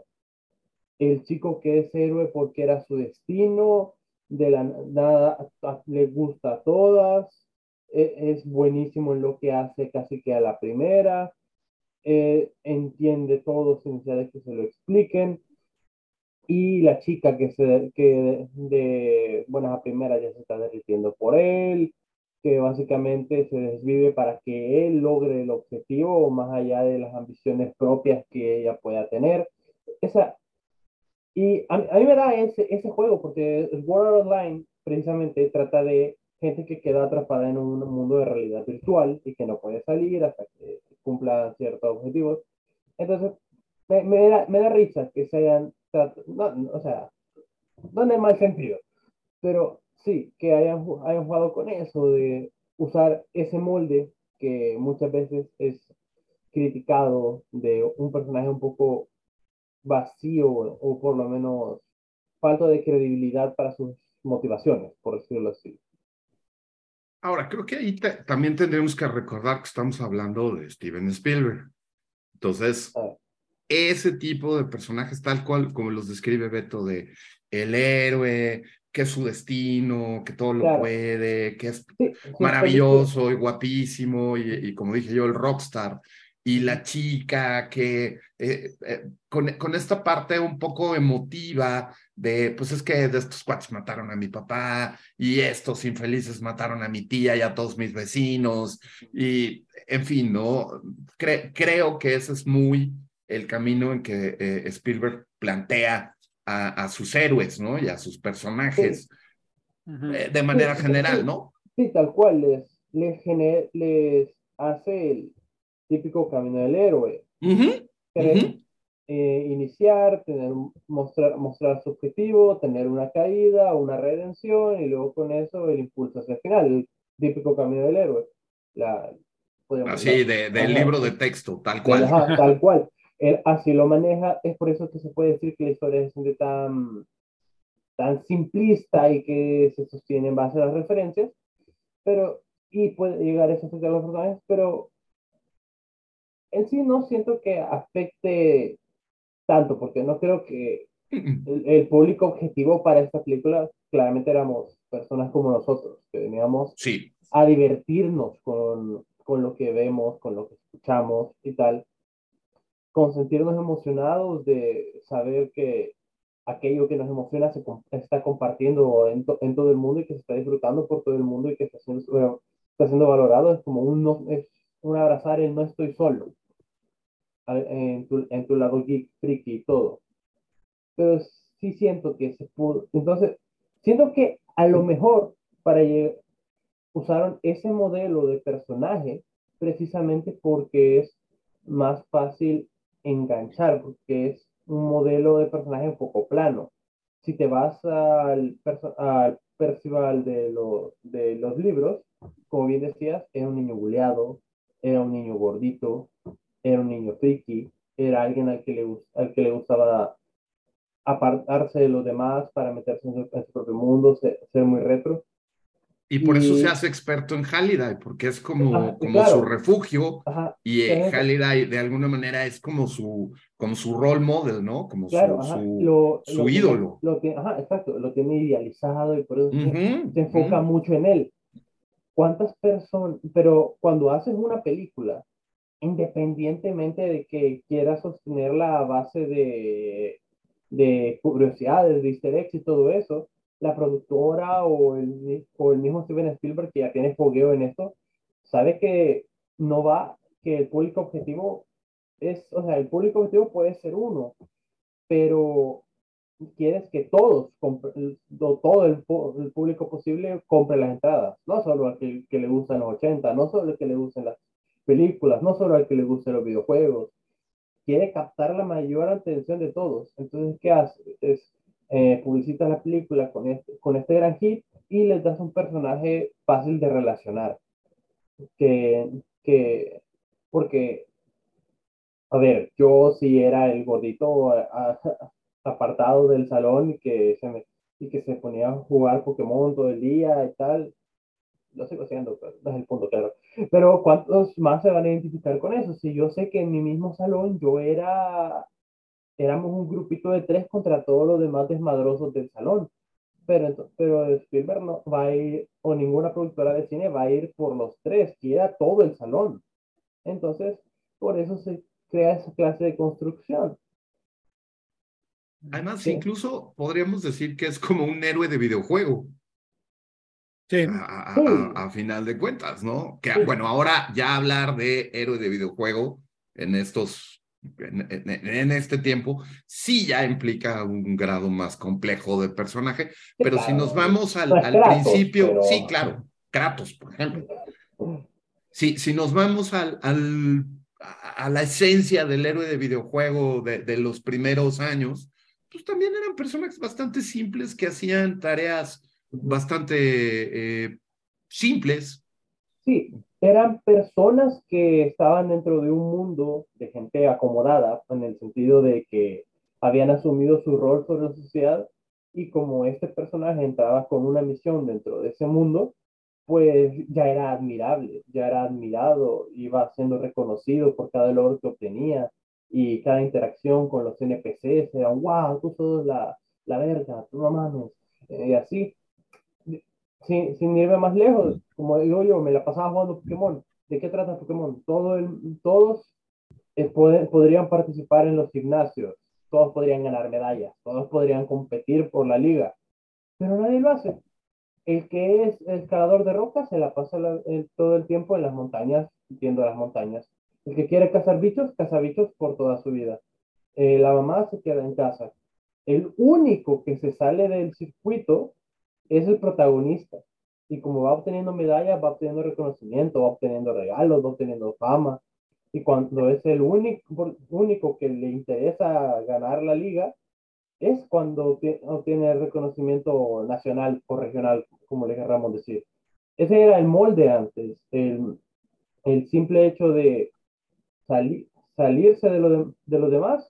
El chico que es héroe porque era su destino, de la nada le gusta a todas, e, es buenísimo en lo que hace casi que a la primera, eh, entiende todo sin necesidad de que se lo expliquen y la chica que, se, que de, buenas a primeras ya se está derritiendo por él, que básicamente se desvive para que él logre el objetivo más allá de las ambiciones propias que ella pueda tener. Esa, Y a, mí me da ese, ese juego, porque World Online precisamente trata de gente que queda atrapada en un mundo de realidad virtual y que no puede salir hasta que cumpla ciertos objetivos. Entonces, me, da, risa que se hayan, no, o sea, no en el mal sentido, pero sí, que hayan, hayan jugado con eso, de usar ese molde que muchas veces es criticado de un personaje un poco vacío o por lo menos falta de credibilidad para sus motivaciones, por decirlo así. Ahora, creo que ahí también tendremos que recordar que estamos hablando de Steven Spielberg. Entonces, ese tipo de personajes, tal cual como los describe Beto, de el héroe, que es su destino, que todo lo puede, que es maravilloso y guapísimo, y, como dije yo, el rockstar, y la chica que eh, eh, con, con, esta parte un poco emotiva de, pues es que de estos cuates mataron a mi papá y estos infelices mataron a mi tía y a todos mis vecinos y, en fin, ¿no? creo que ese es muy el camino en que eh, Spielberg plantea a, sus héroes, ¿no? Y a sus personajes eh, de manera general, ¿no? Sí, tal cual, les, les, les hace el típico camino del héroe. Eh, iniciar, tener, mostrar, mostrar su objetivo, tener una caída, una redención y luego con eso el impulso hacia el final, el típico camino del héroe. La, Así, de, del libro de texto, tal cual. tal cual. Él así lo maneja, es por eso que se puede decir que la historia es tan, tan simplista y que se sostiene en base a las referencias, pero, y puede llegar a afectar a los personajes, pero en sí no siento que afecte tanto, porque no creo que el, público objetivo para esta película claramente éramos personas como nosotros, que veníamos a divertirnos con, con lo que vemos, con lo que escuchamos y tal, con sentirnos emocionados de saber que aquello que nos emociona se está compartiendo en, en, todo el mundo y que se está disfrutando por todo el mundo y que está siendo, está siendo valorado, es como un, no, es un abrazar el no estoy solo en tu, en tu lado geek, friki y todo. Pero sí siento que se pudo. Entonces, siento que a lo mejor para usaron ese modelo de personaje precisamente porque es más fácil enganchar, porque es un modelo de personaje un poco plano. Si te vas al, al Percival de, lo, de los libros, como bien decías, era un niño buleado, era un niño gordito, era un niño friki, era alguien al que le, al que le gustaba apartarse de los demás para meterse en su, propio mundo, ser, muy retro. Y por eso se hace experto en Halliday, porque es como, como su refugio y eh, Halliday de alguna manera es como su, como su role model, ¿no? Como su, su, ídolo. lo tiene, exacto, lo tiene idealizado y por eso se, enfoca mucho en él. ¿Cuántas personas, pero cuando haces una película independientemente de que quiera sostenerla a base de, de curiosidades, de easter eggs y todo eso, la productora o el, o el mismo Steven Spielberg, que ya tiene fogueo en esto, sabe que no va, que el público objetivo es, o sea, el público objetivo puede ser uno, pero quieres que todos, todo el, público posible compre las entradas, no solo al que, que le gustan los 80, no solo el que le gustan las películas, no solo al que le gusten los videojuegos, quiere captar la mayor atención de todos. Entonces, ¿qué hace? Eh, publicita la película con este, con este gran hit y les das un personaje fácil de relacionar. Que, que, porque, a ver, yo si era el gordito apartado del salón y que, se me, y que se ponía a jugar Pokémon todo el día y tal, lo sigo haciendo, pero no es el punto, claro. Pero ¿cuántos más se van a identificar con eso? Si yo sé que en mi mismo salón yo era, éramos un grupito de tres contra todos los demás desmadrosos del salón. Pero, pero Spielberg no va a ir, o ninguna productora de cine va a ir por los tres, quiera todo el salón. Entonces, por eso se crea esa clase de construcción. Además, incluso podríamos decir que es como un héroe de videojuego. A, final de cuentas, ¿no? Que bueno, ahora ya hablar de héroe de videojuego en estos en, este tiempo, sí ya implica un grado más complejo de personaje, pero si nos vamos al, al principio, sí, claro, Kratos, por ejemplo. Si, si nos vamos al, al, a la esencia del héroe de videojuego de, de los primeros años, pues también eran personajes bastante simples que hacían tareas bastante eh, simples. Sí, eran personas que estaban dentro de un mundo de gente acomodada, en el sentido de que habían asumido su rol sobre la sociedad y como este personaje entraba con una misión dentro de ese mundo, pues ya era admirable, ya era admirado, iba siendo reconocido por cada logro que obtenía y cada interacción con los NPCs era, wow, tú sos la, la verga, tú no mames, y así sin, sin irme más lejos, como digo yo, me la pasaba jugando Pokémon. ¿De qué trata Pokémon? Todo todos eh, podrían participar en los gimnasios, todos podrían ganar medallas, todos podrían competir por la liga, pero nadie lo hace. El que es escalador de rocas se la pasa todo el tiempo en las montañas, viendo las montañas. El que quiere cazar bichos, caza bichos por toda su vida. Eh, la mamá se queda en casa. El único que se sale del circuito es el protagonista. Y como va obteniendo medallas, va obteniendo reconocimiento, va obteniendo regalos, va obteniendo fama. Y cuando es el único, único que le interesa ganar la liga, es cuando obtiene reconocimiento nacional o regional, como le querramos decir. Ese era el molde antes, el, el simple hecho de salir salirse de, lo de, los demás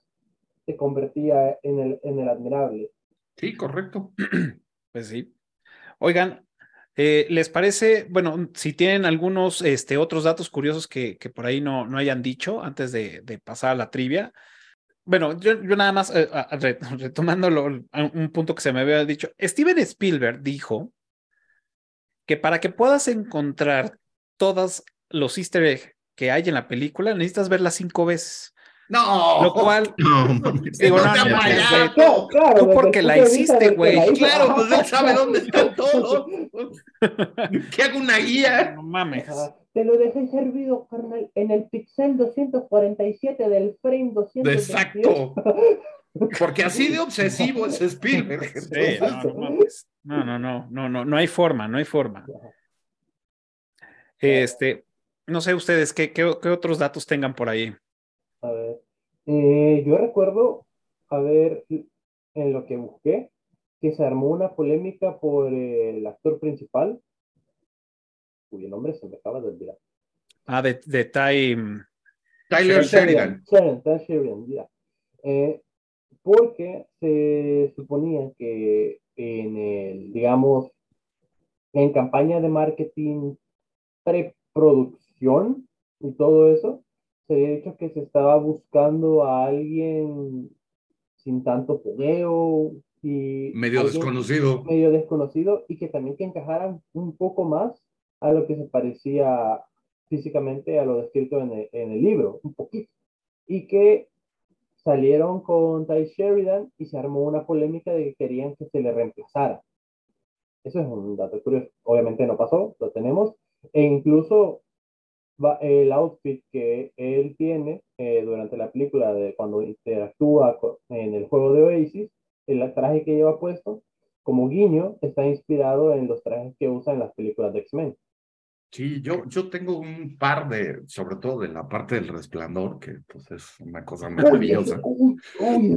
se convertía en el, en el admirable. Sí, correcto. Pues sí. Oigan, eh, ¿les parece, bueno, si tienen algunos este, otros datos curiosos que, que por ahí no, no hayan dicho antes de, pasar a la trivia? Bueno, yo, yo nada más, eh, retomando un punto que se me había dicho, Steven Spielberg dijo que para que puedas encontrar todos los easter eggs que hay en la película, necesitas verla cinco veces. No. Lo cual. No, digo, no, no, no, claro, tú porque la hiciste, güey. Claro, pues él sabe dónde están todos. ¿Qué hago una guía? No mames. Te lo dejé servido, carnal, en el pixel 247 del frame 200. Exacto. Porque así de obsesivo es Spielberg. Sí, no, no, no, no, no, no hay forma, no hay forma. Este, no sé ustedes, ¿qué, qué, qué otros datos tengan por ahí? A ver, eh, yo recuerdo, a ver, en lo que busqué, que se armó una polémica por el actor principal, cuyo nombre se me acaba de olvidar. Ah, de, de Time. Tyler Sheridan. Sheridan, Tyler Sheridan, ya. Eh, porque se suponía que en el, digamos, en campaña de marketing preproducción y todo eso, se había dicho que se estaba buscando a alguien sin tanto fogueo y medio desconocido. Medio desconocido y que también que encajaran un poco más a lo que se parecía físicamente a lo descrito en el, en el libro, un poquito. Y que salieron con Ty Sheridan y se armó una polémica de que querían que se le reemplazara. Eso es un dato curioso. Obviamente no pasó, lo tenemos. E incluso el outfit que él tiene eh, durante la película de cuando interactúa en el juego de Oasis, el traje que lleva puesto, como guiño, está inspirado en los trajes que usa en las películas de X-Men. Sí, yo, yo tengo un par de, sobre todo de la parte del resplandor, que pues es una cosa maravillosa.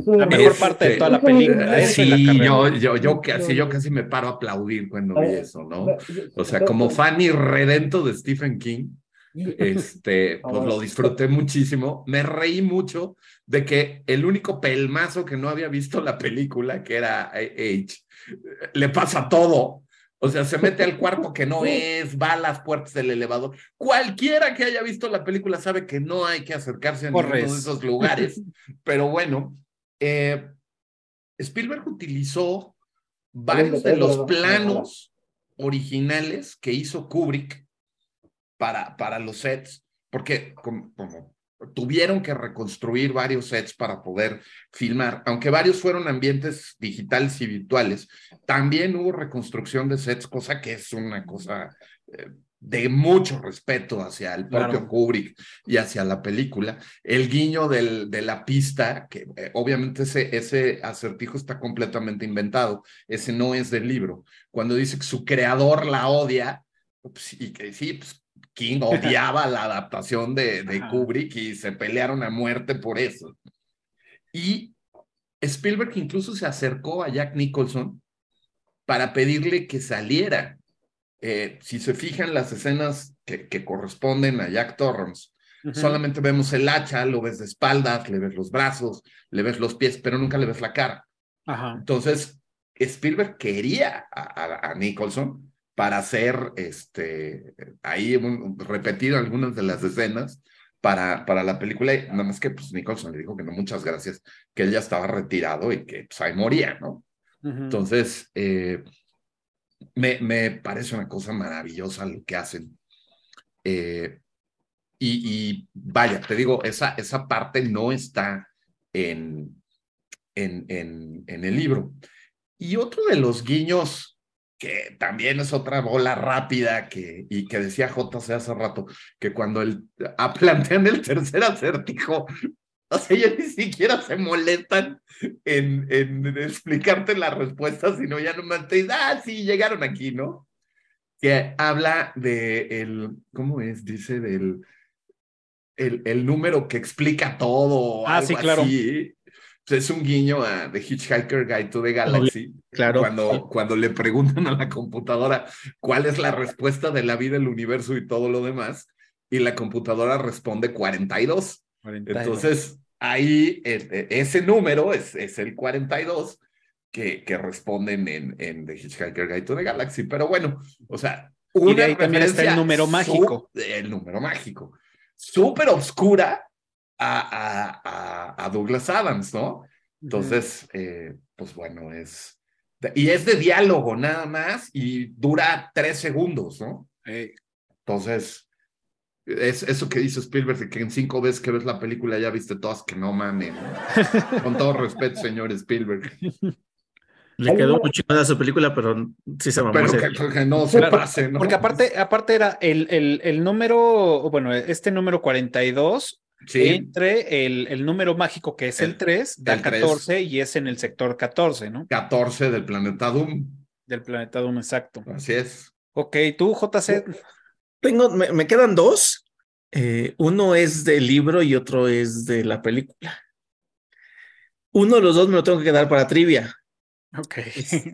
la mejor parte de toda la película. sí, yo, yo, yo, casi, yo casi me paro a aplaudir cuando vi eso, ¿no? O sea, como fan irredento de Stephen King, este, pues lo disfruté muchísimo. Me reí mucho de que el único pelmazo que no había visto la película, que era H, le pasa todo. O sea, se mete al cuarto que no es, va a las puertas del elevador. Cualquiera que haya visto la película sabe que no hay que acercarse a ninguno de esos lugares. Pero bueno, eh, Spielberg utilizó varios de los planos originales que hizo Kubrick para, para los sets, porque como, tuvieron que reconstruir varios sets para poder filmar, aunque varios fueron ambientes digitales y virtuales, también hubo reconstrucción de sets, cosa que es una cosa eh, de mucho respeto hacia el propio Kubrick y hacia la película. El guiño del, de la pista, que eh, obviamente ese, ese acertijo está completamente inventado, ese no es del libro. Cuando dice que su creador la odia, pues, y que sí, pues, King odiaba la adaptación de, de Kubrick y se pelearon a muerte por eso. Y Spielberg incluso se acercó a Jack Nicholson para pedirle que saliera eh, si se fijan las escenas que, corresponden a Jack Torrance, solamente vemos el hacha, lo ves de espaldas, le ves los brazos, le ves los pies, pero nunca le ves la cara. Entonces, Spielberg quería a, Nicholson para hacer este, ahí repetir algunas de las escenas para, para la película, nada más que pues Nicholson le dijo que no, muchas gracias, que él ya estaba retirado y que pues ahí moría, ¿no? Entonces, eh, me, me, parece una cosa maravillosa lo que hacen. Eh, y, vaya, te digo, esa, esa parte no está en, en, en, en el libro. Y otro de los guiños que también es otra bola rápida que, y que decía JC hace rato, que cuando el, plantean el tercer acertijo, o sea, ellos ni siquiera se molestan en, en explicarte la respuesta, sino ya nomás te dicen, ah, sí, llegaron aquí, ¿no? Que habla de el, ¿cómo es? Dice del, el, el número que explica todo. Ah, sí, claro. Pues es un guiño a The Hitchhiker Guide to the Galaxy. Claro. Cuando, cuando le preguntan a la computadora cuál es la respuesta de la vida, el universo y todo lo demás, y la computadora responde 42. 42. Entonces, ahí e, e, ese número es, es el 42 que, que responden en, en The Hitchhiker Guide to the Galaxy. Pero bueno, o sea, una y de ahí también está el número mágico. el número mágico. Súper obscura a, a, a, Douglas Adams, ¿no? Entonces, eh, pues bueno, es... Y es de diálogo nada más y dura tres segundos, ¿no? Entonces, es eso que dice Spielberg, que en cinco veces que ves la película ya viste todas que no mames. Con todo respeto, señor Spielberg. Le quedó muy chingada su película, pero sí se mamó. Pero que, no se pase, ¿no? Porque aparte, aparte era el, el, el número, bueno, este número 42 entre el, el, número mágico que es el, 3, da 14 y es en el sector 14, ¿no? 14 del planeta Doom. Del planeta Doom, exacto. Así es. Ok, tú, JC. Tengo, me, quedan dos. Eh, uno es del libro y otro es de la película. Uno de los dos me lo tengo que quedar para trivia. Ok.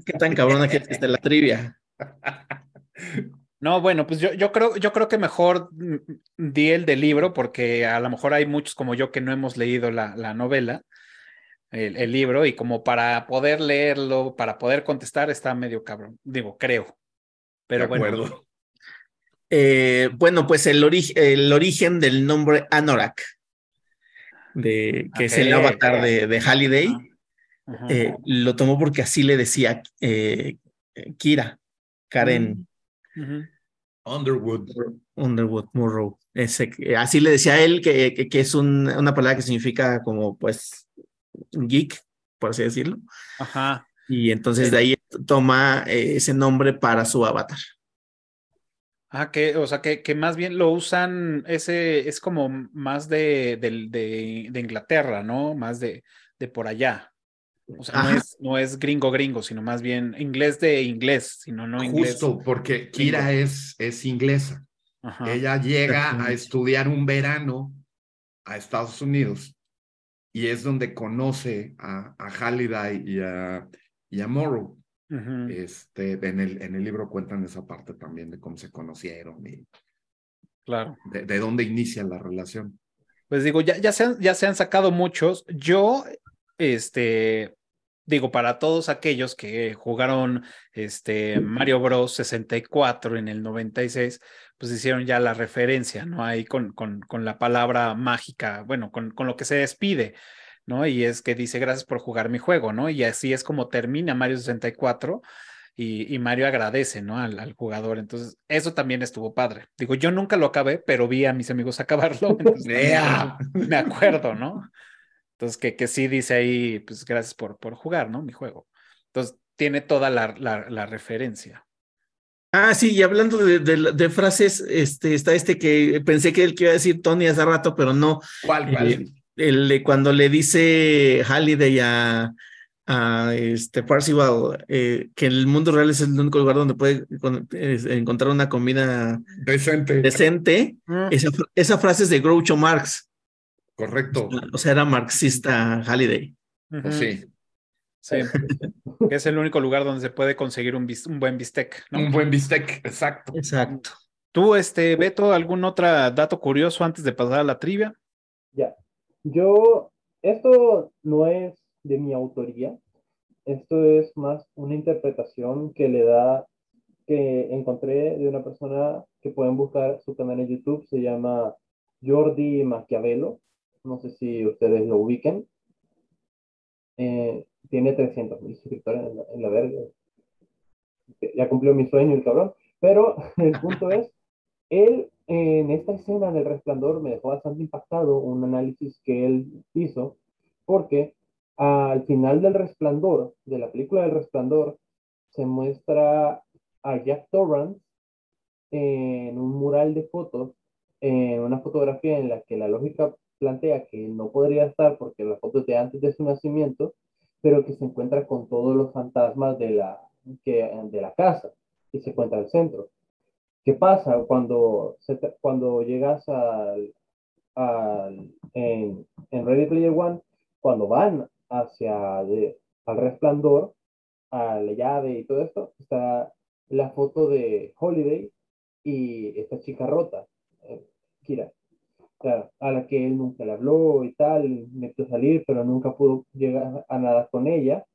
¿Qué tan cabrona que es la trivia? No, bueno, pues yo, yo, creo, yo creo que mejor di el del libro, porque a lo mejor hay muchos como yo que no hemos leído la, la novela, el, el, libro, y como para poder leerlo, para poder contestar, está medio cabrón. Digo, creo. Pero bueno. Eh, bueno, pues el, el origen del nombre Anorak, de, que es el avatar de, de Halliday, eh, lo tomó porque así le decía eh, Kira, Karen. Underwood. Underwood, Murrow. Ese, así le decía a él que, que, es una palabra que significa como pues geek, por así decirlo. Ajá. Y entonces de ahí toma eh, ese nombre para su avatar. Ah, que, o sea, que, que más bien lo usan, ese es como más de, de, de, de Inglaterra, ¿no? Más de, de por allá. O sea, no es, no es, gringo gringo, sino más bien inglés de inglés, sino no inglés. Justo, porque Kira es, es inglesa. Ella llega a estudiar un verano a Estados Unidos y es donde conoce a, a Halliday y a, y a Morrow. este, en, el, en el libro cuentan esa parte también de cómo se conocieron y claro. de, de dónde inicia la relación. Pues digo, ya, ya, se han, ya se han sacado muchos. Yo, este, digo, para todos aquellos que jugaron este Mario Bros 64 en el 96, pues hicieron ya la referencia, ¿no? Ahí con, con, con la palabra mágica, bueno, con, con, lo que se despide, ¿no? Y es que dice gracias por jugar mi juego, ¿no? Y así es como termina Mario 64. Y, y Mario agradece, ¿no? Al, al, jugador. Entonces, eso también estuvo padre. Digo, yo nunca lo acabé, pero vi a mis amigos acabarlo. Entonces, me acuerdo, ¿no? Entonces, que, que sí dice ahí, pues gracias por, por jugar, ¿no? Mi juego. Entonces, tiene toda la, la, referencia. Ah, sí, y hablando de, de- de frases, este, está este que pensé que él que iba a decir Tony hace rato, pero no. ¿Cuál, cuál? Eh, el cuando le dice Halliday a, a este Parcival eh, que el mundo real es el único lugar donde puede con- encontrar una comida Decente. decente. Mm, Esa, esa frase es de Groucho Marx. Correcto. O sea, era marxista Halliday. Pues sí. sí. Que es el único lugar donde se puede conseguir un, bis- un buen bistec, ¿no? Un buen bistec, exacto. Exacto. Tú, este, Beto, ¿algún otro dato curioso antes de pasar a la trivia? Ya. Yo, esto no es de mi autoría. Esto es más una interpretación que le da, que encontré de una persona que pueden buscar su canal en YouTube. Se llama Jordi Maquiavelo. No sé si ustedes lo ubiquen. Eh, tiene 300 mil suscriptores en la, en la verga. Ya cumplió mi sueño el cabrón. Pero el punto es, él en esta escena del resplandor me dejó bastante impactado un análisis que él hizo, porque al final del resplandor, de la película del resplandor, se muestra a Jack Torrance en un mural de fotos, en una fotografía en la que la lógica plantea que no podría estar porque la foto es de antes de su nacimiento, pero que se encuentra con todos los fantasmas de la, que, de la casa y se encuentra al centro. ¿Qué pasa cuando, cuando llegas al, al- en, en Ready Player One? Cuando van hacia de- al resplandor, a la llave y todo esto, está la foto de Holiday y esta chica rota, eh, a la que él nunca le habló y tal, a salir, pero nunca pudo llegar a nada con ella.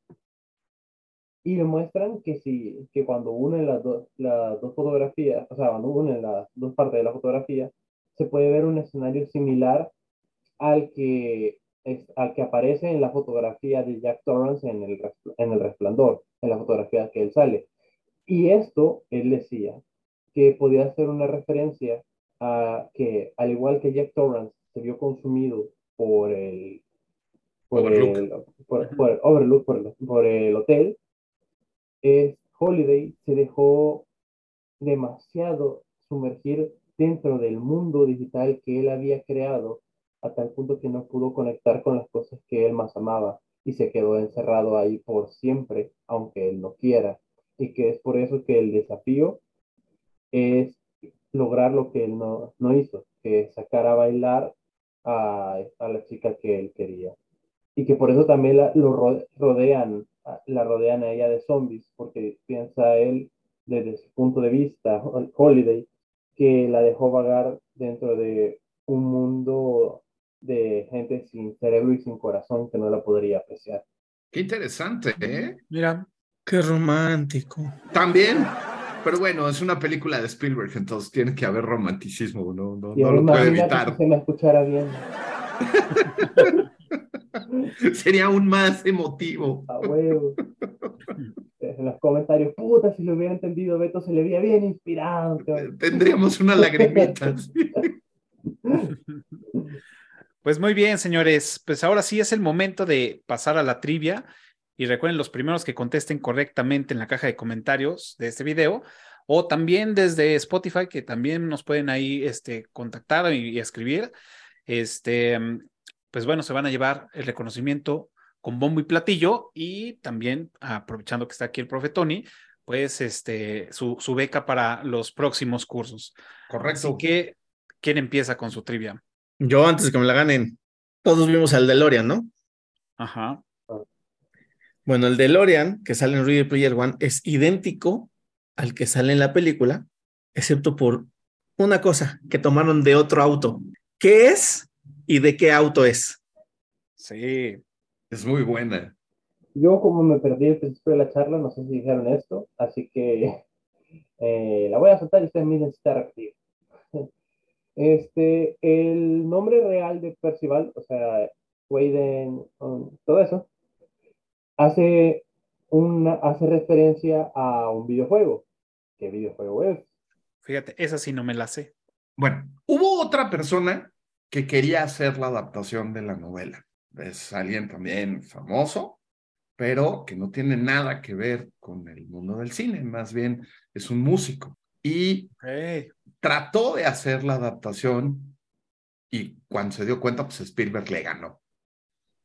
Y le muestran que sí, que cuando unen las, dos las dos fotografías, o sea, cuando unen las dos partes de la fotografía, se puede ver un escenario similar al que, es, al que aparece en la fotografía de Jack Torrance en el, en el Resplandor, en la fotografía que él sale. Y esto, él decía, que podía ser una referencia que, al igual que Jack Torrance se vio consumido por el, por Overlook. el, por, por el Overlook, por el, por el hotel, es Holiday se dejó demasiado sumergir dentro del mundo digital que él había creado a tal punto que no pudo conectar con las cosas que él más amaba y se quedó encerrado ahí por siempre, aunque él no quiera. Y que es por eso que el desafío es lograr lo que él no, no hizo, que sacar a bailar a, a la chica que él quería. Y que por eso también la, lo ro- rodean, a- la rodean a ella de zombies, porque piensa él desde su punto de vista, Hol- Holiday, que la dejó vagar dentro de un mundo de gente sin cerebro y sin corazón que no la podría apreciar. Qué interesante, ¿eh? Mira, Qué romántico. También. Pero bueno, es una película de Spielberg, entonces tiene que haber romanticismo, no, no, no lo puede evitar. si se me escuchara bien. Sería aún más emotivo. A huevo. En los comentarios, puta, si lo hubiera entendido, Beto se le veía bien inspirado. cabrón". Tendríamos una lagrimita. Pues muy bien, señores. Pues ahora sí es el momento de pasar a la trivia. Y recuerden, los primeros que contesten correctamente en la caja de comentarios de este video, o también desde Spotify, que también nos pueden ahí este, contactar y, y escribir. Este, pues bueno, se van a llevar el reconocimiento con bombo y platillo. Y también, aprovechando que está aquí el profe Tony, pues este, su, su beca para los próximos cursos. Correcto. Así que, ¿quién empieza con su trivia? Yo antes que me la ganen, todos vimos al DeLorean, ¿no? Ajá. Bueno, el DeLorean que sale en Ready Player One es idéntico al que sale en la película, excepto por una cosa que tomaron de otro auto. ¿Qué es y de qué auto es? Sí. Es muy buena. Yo como me perdí el principio de la charla, no sé si dijeron esto, así que eh, la voy a soltar y ustedes miren si está repetido. Este, el nombre real de Percival, o sea, Wayden, um, todo eso, hace, una, hace referencia a un videojuego. ¿Qué videojuego es? Fíjate, esa sí no me la sé. Bueno, hubo otra persona que quería hacer la adaptación de la novela. Es alguien también famoso, pero que no tiene nada que ver con el mundo del cine, más bien es un músico. Y trató de hacer la adaptación y cuando se dio cuenta, pues Spielberg le ganó.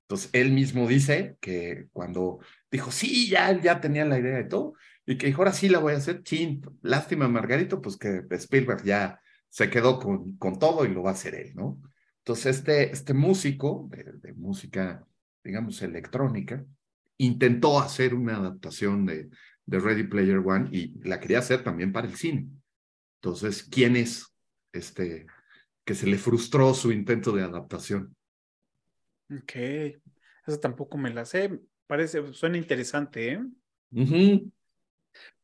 Entonces, él mismo dice que cuando dijo, sí, ya, ya tenía la idea de todo, y que dijo, ahora sí la voy a hacer, chin, lástima Margarito, pues que Spielberg ya se quedó con, con todo y lo va a hacer él, ¿no? Entonces, este, este músico de, música, digamos, electrónica, intentó hacer una adaptación de, de Ready Player One y la quería hacer también para el cine. Entonces, ¿quién es este que se le frustró su intento de adaptación? Ok, eso tampoco me la sé. Parece, suena interesante, ¿eh?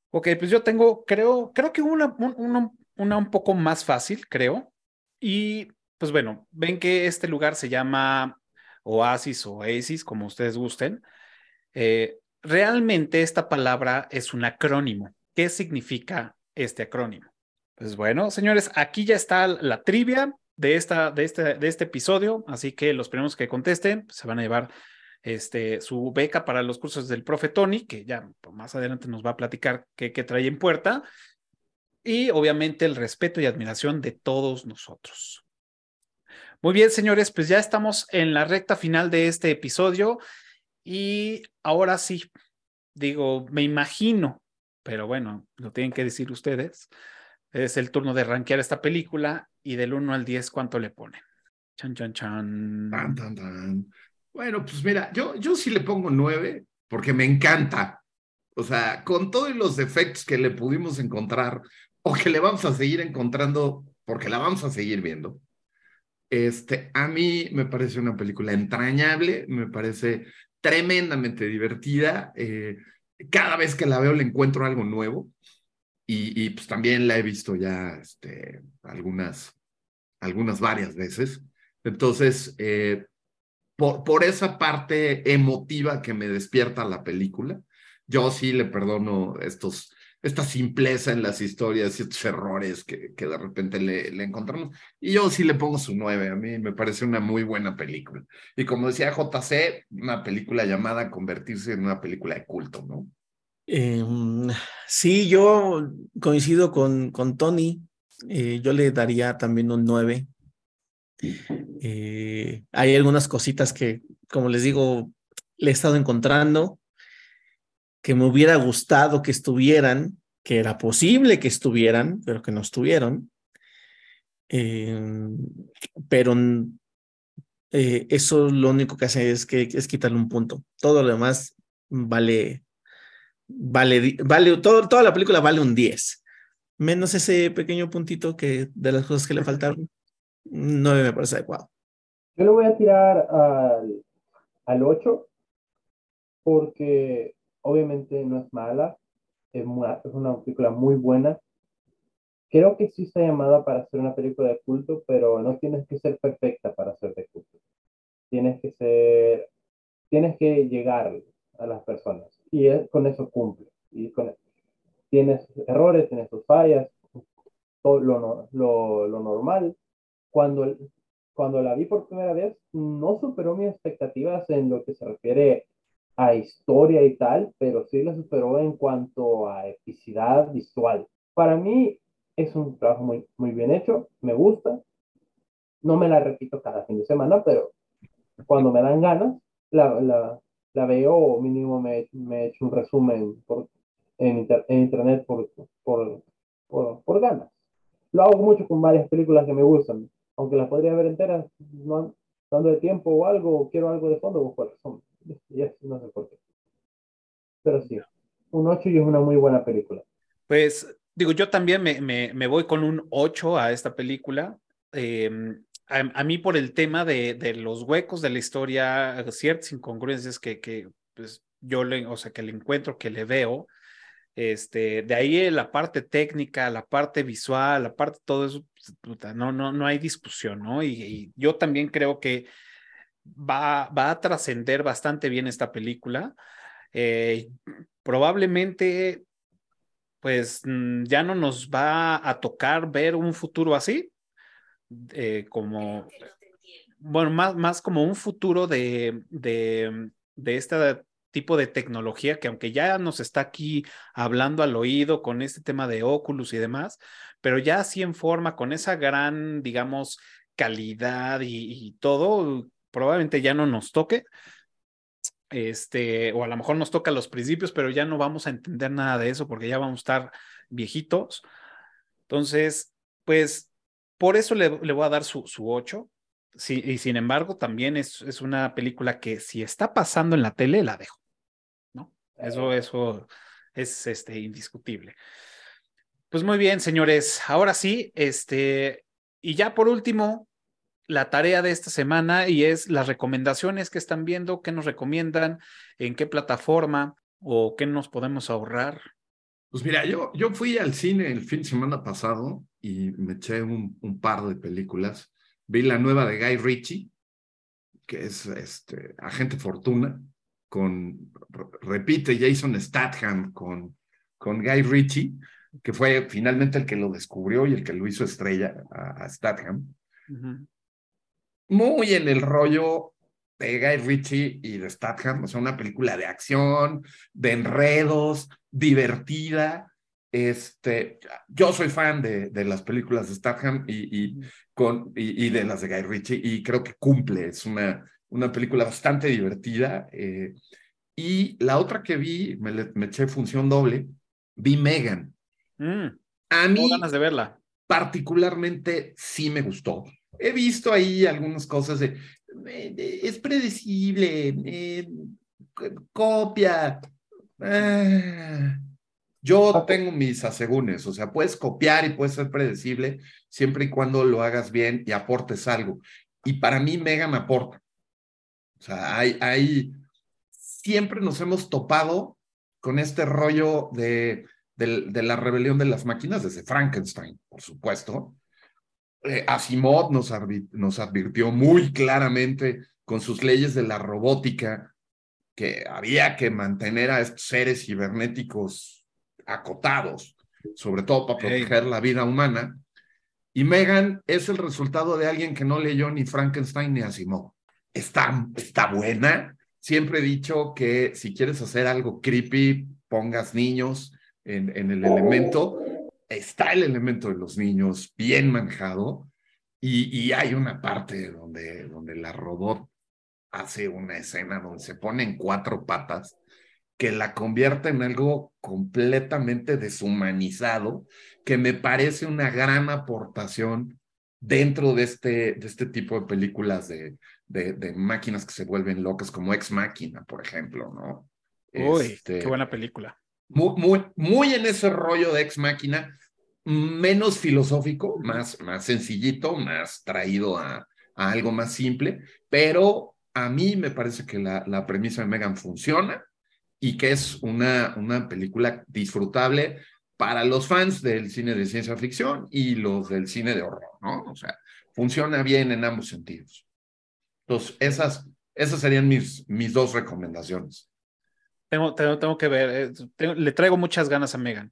Ok, pues yo tengo, creo, creo que una, una, una un poco más fácil, creo. Y pues bueno, ven que este lugar se llama Oasis o Oasis, como ustedes gusten. Eh, realmente esta palabra es un acrónimo. ¿Qué significa este acrónimo? Pues bueno, señores, aquí ya está la trivia de, esta, de, este, de este episodio, así que los primeros que contesten se van a llevar este, su beca para los cursos del profe Tony, que ya más adelante nos va a platicar qué, qué trae en puerta, y obviamente el respeto y admiración de todos nosotros. Muy bien, señores, pues ya estamos en la recta final de este episodio y ahora sí, digo, me imagino, pero bueno, lo tienen que decir ustedes, es el turno de rankear esta película y del 1 al 10, ¿cuánto le ponen? Chan, chan, chan. Tan, tan, tan. Bueno, pues mira, yo, yo sí le pongo nueve porque me encanta. O sea, con todos los defectos que le pudimos encontrar o que le vamos a seguir encontrando porque la vamos a seguir viendo. Este, a mí me parece una película entrañable, me parece tremendamente divertida. Eh, cada vez que la veo le encuentro algo nuevo y, pues también la he visto ya este, algunas, algunas varias veces. Entonces, eh, por, por esa parte emotiva que me despierta la película, yo sí le perdono estos, esta simpleza en las historias y estos errores que, que de repente le, le, encontramos. Y yo sí le pongo su nueve, a mí me parece una muy buena película. Y como decía JC, una película llamada a convertirse en una película de culto, ¿no? Eh, sí, yo coincido con, con Tony. Eh, yo le daría también un nueve. Eh, hay algunas cositas que, como les digo, le he estado encontrando que me hubiera gustado que estuvieran, que era posible que estuvieran, pero que no estuvieron. Eh, pero eh, eso lo único que hace es, que, es quitarle un punto. Todo lo demás vale, vale, vale, todo, toda la película vale un 10. Menos ese pequeño puntito que de las cosas que le faltaron no me parece adecuado. Yo le voy a tirar al, al 8 porque obviamente no es mala, es, una película muy buena. Creo que sí está llamada para ser una película de culto, pero no tienes que ser perfecta para ser de culto. Tienes que ser, tienes que llegar a las personas y con eso cumple. Y con, tienes errores, tienes tus fallas, todo lo, lo, normal, cuando, cuando la vi por primera vez, no superó mis expectativas en lo que se refiere a historia y tal, pero sí la superó en cuanto a epicidad visual. Para mí es un trabajo muy, muy bien hecho, me gusta. No me la repito cada fin de semana, pero cuando me dan ganas, la, la veo mínimo me, me hecho un resumen por, en, en internet por, por, por, por ganas. Lo hago mucho con varias películas que me gustan aunque las podría ver enteras, no dando de tiempo o algo, quiero algo de fondo, busco razón. no sé por qué. Pero sí, un 8 y es una muy buena película. Pues digo, yo también me, me, me voy con un 8 a esta película. Eh, a, mí por el tema de, de, los huecos de la historia, ciertas incongruencias que, que pues, yo le, o sea, que le encuentro, que le veo, este, de ahí la parte técnica, la parte visual, la parte todo eso, pues, no, no, no hay discusión, ¿no? Y, y yo también creo que va, va a trascender bastante bien esta película. Eh, probablemente, pues mm, ya no nos va a tocar ver un futuro así, eh, como, bueno, más, más como un futuro de, de, de esta tipo de tecnología que aunque ya nos está aquí hablando al oído con este tema de Oculus y demás, pero ya así en forma, con esa gran, digamos, calidad y, todo, probablemente ya no nos toque. Este, o a lo mejor nos toca los principios, pero ya no vamos a entender nada de eso porque ya vamos a estar viejitos. Entonces, pues por eso le, voy a dar su, su 8. Sí, y sin embargo, también es, es, una película que si está pasando en la tele, la dejo. Eso, eso es este, indiscutible. Pues muy bien, señores. Ahora sí, este, y ya por último, la tarea de esta semana y es las recomendaciones que están viendo, qué nos recomiendan, en qué plataforma o qué nos podemos ahorrar. Pues mira, yo, yo fui al cine el fin de semana pasado y me eché un, un par de películas. Vi la nueva de Guy Ritchie, que es este, Agente Fortuna con, repite, Jason Statham con, con Guy Ritchie, que fue finalmente el que lo descubrió y el que lo hizo estrella a, Statham. Muy en el rollo de Guy Ritchie y de Statham, o sea, una película de acción, de enredos, divertida. Este, yo soy fan de, de las películas de Statham y, y, con, y, y, de las de Guy Ritchie y creo que cumple, es una, una película bastante divertida. Eh, y la otra que vi, me, me, eché función doble, vi Megan. Mm, a mí, ganas de verla. Particularmente sí me gustó. He visto ahí algunas cosas de, es predecible, eh, copia. Ah, yo tengo mis asegúnes, o sea, puedes copiar y puedes ser predecible siempre y cuando lo hagas bien y aportes algo. Y para mí Megan aporta. O sea, hay, hay, siempre nos hemos topado con este rollo de, de, la rebelión de las máquinas desde Frankenstein, por supuesto. Eh, Asimov nos, nos advirtió muy claramente con sus leyes de la robótica que había que mantener a estos seres cibernéticos acotados, sobre todo para proteger la vida humana. Y Megan es el resultado de alguien que no leyó ni Frankenstein ni Asimov está, está buena. Siempre he dicho que si quieres hacer algo creepy, pongas niños en, en el elemento. Está el elemento de los niños bien manejado y, y hay una parte donde, donde la robot hace una escena donde se pone en cuatro patas que la convierte en algo completamente deshumanizado, que me parece una gran aportación dentro de este, de este tipo de películas de, de, máquinas que se vuelven locas, como Ex Máquina, por ejemplo, ¿no? Uy, este, qué buena película. Muy, muy, muy en ese rollo de Ex Máquina, menos filosófico, más, más sencillito, más traído a, a algo más simple, pero a mí me parece que la, la premisa de Megan funciona y que es una, una película disfrutable para los fans del cine de ciencia ficción y los del cine de horror, ¿no? O sea, funciona bien en ambos sentidos. Entonces, esas, esas serían mis, mis dos recomendaciones. Tengo, tengo, tengo que ver, eh, le traigo muchas ganas a Megan.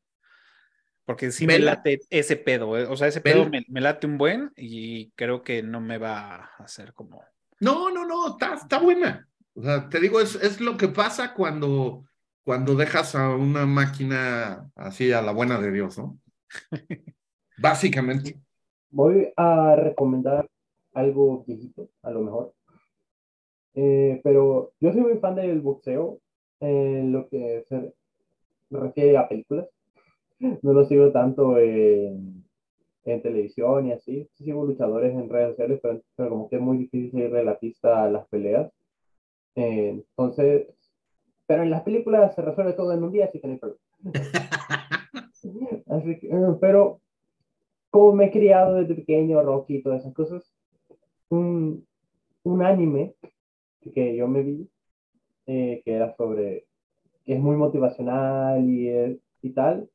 Porque sí me, late ese pedo, eh, o sea, ese pedo me, me, late un buen y creo que no me va a hacer como... No, no, no, está, está buena. O sea, te digo, es, es lo que pasa cuando cuando dejas a una máquina así a la buena de Dios, ¿no? Básicamente. Voy a recomendar algo viejito, a lo mejor. Eh, pero yo soy muy fan del boxeo, en lo que se refiere a películas. No lo sigo tanto en, en televisión y así. Sí sigo luchadores en redes sociales, pero, pero como que es muy difícil seguirle la pista a las peleas. Eh, entonces, pero en las películas se resuelve todo en un día, así que no hay problema. así que, eh, pero como me he criado desde pequeño, Rocky y todas esas cosas, un, un anime que yo me vi, eh, que era sobre, que es muy motivacional y, y tal,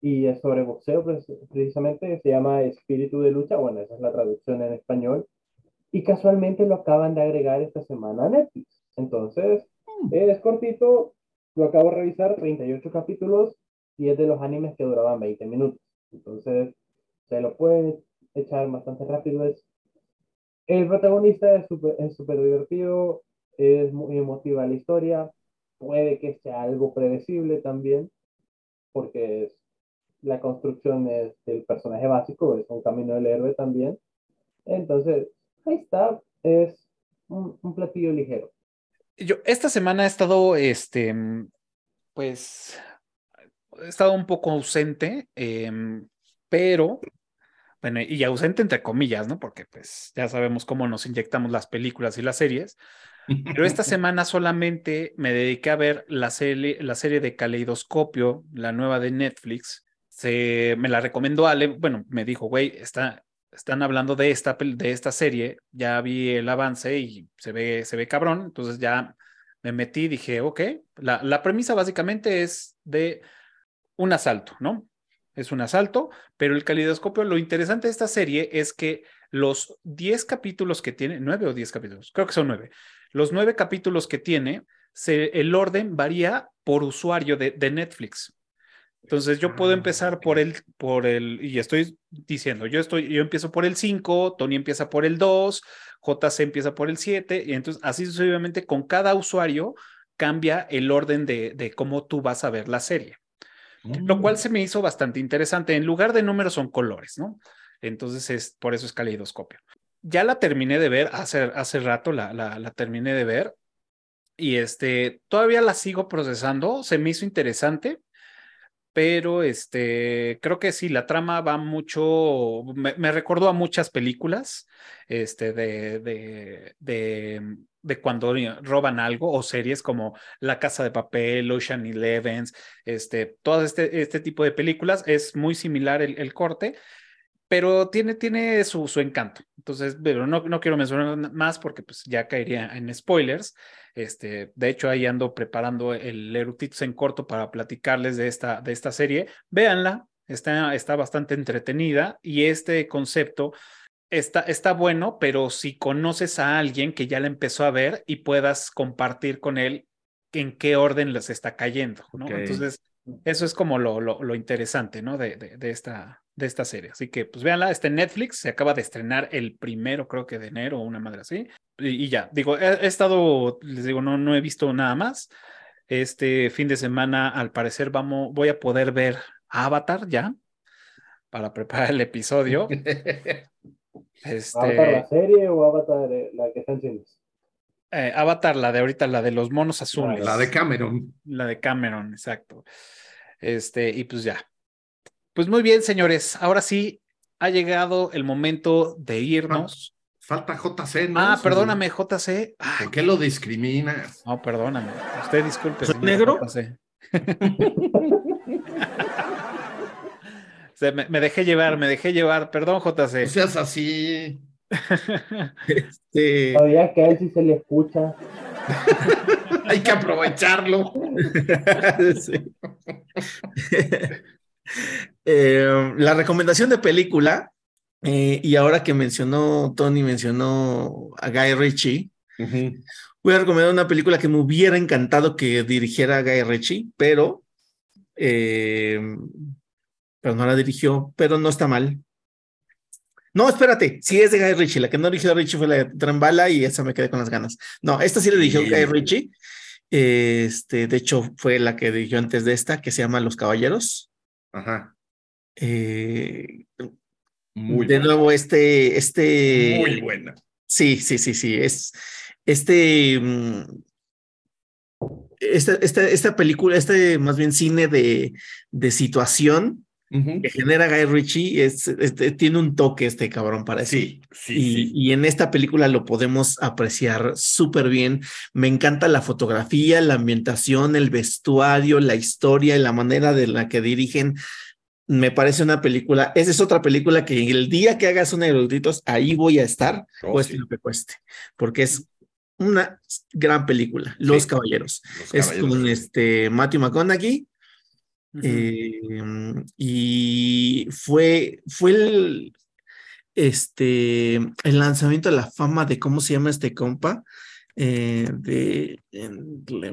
y es sobre boxeo precisamente, se llama Espíritu de Lucha, bueno, esa es la traducción en español, y casualmente lo acaban de agregar esta semana a Netflix. Entonces, es cortito, lo acabo de revisar, 38 capítulos y es de los animes que duraban 20 minutos. Entonces, se lo puede echar bastante rápido. Es, el protagonista es súper es super divertido, es muy emotiva la historia. puede que sea algo predecible también, porque es, la construcción es del personaje básico, es un camino del héroe también. Entonces, ahí está, es un, un platillo ligero. Yo esta semana he estado, este, pues, he estado un poco ausente, eh, pero, bueno, y ausente entre comillas, ¿no? Porque pues ya sabemos cómo nos inyectamos las películas y las series. Pero esta semana solamente me dediqué a ver la serie, la serie de Caleidoscopio, la nueva de Netflix. Se, me la recomendó Ale, bueno, me dijo, güey, está, están hablando de esta, de esta serie, ya vi el avance y se ve, se ve cabrón, entonces ya me metí, dije, ok, la, la premisa básicamente es de un asalto, ¿no? Es un asalto, pero el calidoscopio, lo interesante de esta serie es que los 10 capítulos que tiene, 9 o 10 capítulos, creo que son 9, los 9 capítulos que tiene, el orden varía por usuario de, de Netflix. Entonces yo puedo empezar por el, por el, y estoy diciendo, yo estoy, yo empiezo por el 5, Tony empieza por el 2, JC empieza por el 7, y entonces así sucesivamente con cada usuario cambia el orden de, de cómo tú vas a ver la serie. Lo cual se me hizo bastante interesante. En lugar de números son colores, ¿no? Entonces es por eso es caleidoscopio. Ya la terminé de ver hace, hace rato, la, la, la terminé de ver y este todavía la sigo procesando. Se me hizo interesante pero este, creo que sí, la trama va mucho, me, recordó a muchas películas, este, de, de, de, cuando roban algo o series como La Casa de Papel, Ocean Eleven, este, todo este, este tipo de películas, es muy similar el, el corte, pero tiene, tiene su, su encanto. Entonces, pero no, no quiero mencionar más porque pues ya caería en spoilers. Este, de hecho, ahí ando preparando el Erutitos en corto para platicarles de esta, de esta serie. Véanla, está, está bastante entretenida y este concepto está, está bueno, pero si conoces a alguien que ya la empezó a ver y puedas compartir con él en qué orden les está cayendo, ¿no? Okay. Entonces, eso es como lo, lo, lo interesante, ¿no? De, de, de, esta, de esta serie. Así que, pues véanla, está en Netflix, se acaba de estrenar el primero, creo que de enero o una madre así. Y, y ya, digo, he, he, estado, les digo, no, no he visto nada más. Este fin de semana, al parecer, vamos, voy a poder ver Avatar ya para preparar el episodio. este... ¿Avatar la serie o Avatar la que está en cines? Eh, Avatar, la de ahorita, la de los monos azules. La de Cameron. La de Cameron, exacto. Este, y pues ya. Pues muy bien, señores. Ahora sí ha llegado el momento de irnos. Falta JC, ¿no? Ah, perdóname, JC. Ay, ¿Por qué lo discriminas? No, perdóname. Usted disculpe. ¿Soy negro? Se, me, me, dejé llevar, me dejé llevar. Perdón, JC. No seas así. este... Todavía que a él sí se le escucha. Hay que aprovecharlo. sí. Eh, la recomendación de película, eh, y ahora que mencionó, Tony mencionó a Guy Ritchie, uh -huh. voy a recomendar una película que me hubiera encantado que dirigiera Guy Ritchie, pero, eh, pero no la dirigió, pero no está mal. No, espérate, sí es de Guy Ritchie. La que no dirigió Ritchie fue la de Trambala y esa me quedé con las ganas. No, esta sí la dirigió Guy Ritchie. Este, de hecho, fue la que dirigió antes de esta, que se llama Los Caballeros. Ajá. Eh, Muy de buena. nuevo, este, este. Muy buena. Sí, sí, sí, sí. Es este. Esta, esta, esta película, este más bien cine de, de situación, Uh -huh. que genera Guy Ritchie es, es, es, tiene un toque este cabrón para. Sí, sí, y, sí. y en esta película lo podemos apreciar súper bien. Me encanta la fotografía, la ambientación, el vestuario, la historia y la manera de la que dirigen. Me parece una película, esa es otra película que el día que hagas un eruditos, ahí voy a estar, oh, cueste sí. lo que cueste, porque es una gran película, Los sí. Caballeros. Los Caballeros. Es con este Matthew McConaughey, Uh -huh. eh, y fue, fue el, este, el lanzamiento de la fama de cómo se llama este compa. Eh, de,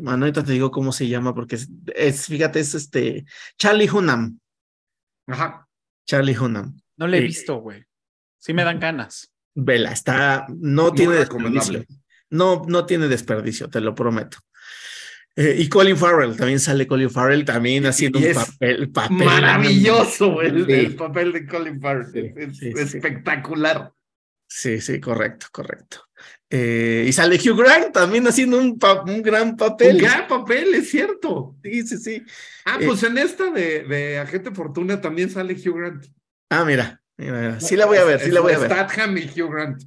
bueno, ahorita te digo cómo se llama, porque es, es fíjate, es este Charlie Hunnam. Ajá. Charlie Hunnam. No le he eh, visto, güey. Sí me dan ganas. Vela, está, no Muy tiene desperdicio. No, no tiene desperdicio, te lo prometo. Eh, y Colin Farrell, también sale Colin Farrell, también haciendo un papel, papel, Maravilloso el, papel de Colin Farrell. es, espectacular. Sí, sí, correcto, correcto. Eh, y sale Hugh Grant también haciendo un, un, gran papel. Un gran papel, es cierto. Sí, sí, sí. Ah, pues en esta de, de Agente Fortuna también sale Hugh Grant. Ah, mira, mira, sí la voy a ver, sí la voy a ver. Statham y Hugh Grant.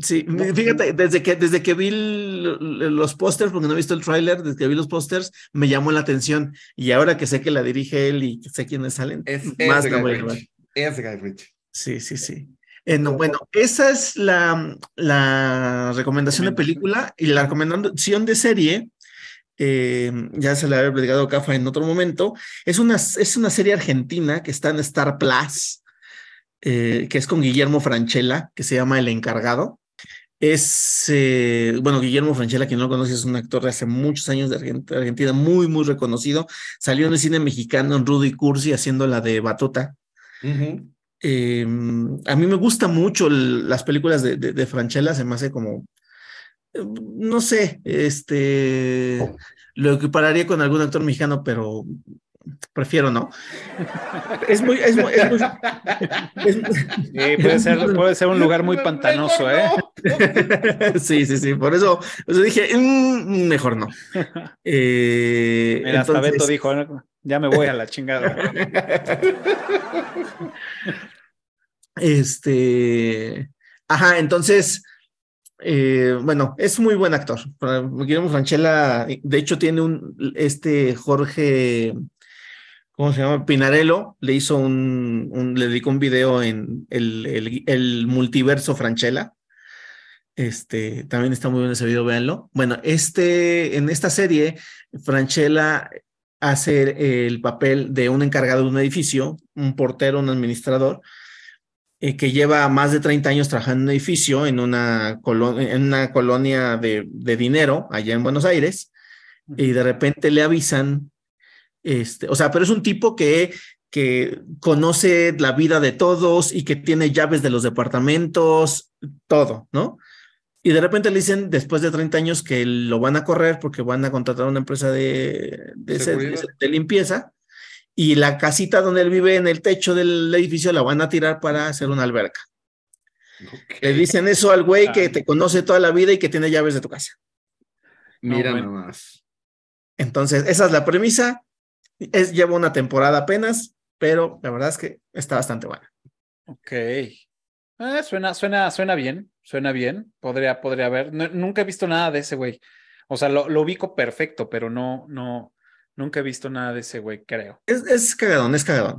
Sí, fíjate, desde que, desde que vi los pósters, porque no he visto el tráiler, desde que vi los pósters, me llamó la atención. Y ahora que sé que la dirige él y sé quiénes salen, es, más es Guy Ritchie. Es Guy Ritchie. Sí, sí, sí. Eh, bueno, esa es la, la recomendación de película y la recomendación de serie. Eh, ya se la había platicado Cafa en otro momento. Es una, es una serie argentina que está en Star Plus, eh, que es con Guillermo Franchella, que se llama El Encargado. Es, bueno, Guillermo Franchella, quien no lo conoce, es un actor de hace muchos años de Argentina, muy, muy reconocido. Salió en el cine mexicano en Rudy Cursi haciendo la de Batuta. Eh, a mí me gustan mucho las películas de, de, Franchella, se me hace como, no sé, este, lo equipararía con algún actor mexicano, pero prefiero no. Es muy, es muy, puede, ser, puede ser un lugar muy pantanoso, ¿eh? Sí, sí, sí, por eso, dije, mm, mejor no. Eh, Mira, hasta Beto dijo, ya me voy a la chingada. Este, ajá, entonces, eh, bueno, es muy buen actor. Guillermo Franchella, de hecho, tiene un, este Jorge, ¿cómo se llama? Pinarello, le hizo un, le dedicó un video en el, el, multiverso Franchella. Este, también está muy bien ese video, véanlo. Bueno, este, en esta serie, Franchella hace el papel de un encargado de un edificio, un portero, un administrador, eh, que lleva más de 30 años trabajando en un edificio en una, en una colonia de, de, dinero allá en Buenos Aires, y de repente le avisan, este, o sea, pero es un tipo que, que conoce la vida de todos y que tiene llaves de los departamentos, todo, ¿no? Y de repente le dicen, después de 30 años, que lo van a correr porque van a contratar una empresa de, de, de limpieza y la casita donde él vive en el techo del edificio la van a tirar para hacer una alberca. Le dicen eso al güey que te conoce toda la vida y que tiene llaves de tu casa. Mira nomás. Entonces, esa es la premisa. Es, lleva una temporada apenas, pero la verdad es que está bastante buena. Ok. Eh, suena, suena, suena bien, suena bien. Podría, podría haber. nunca he visto nada de ese güey. O sea, lo, lo ubico perfecto, pero no, no, Nunca he visto nada de ese güey, creo. Es, es cagadón, es cagadón.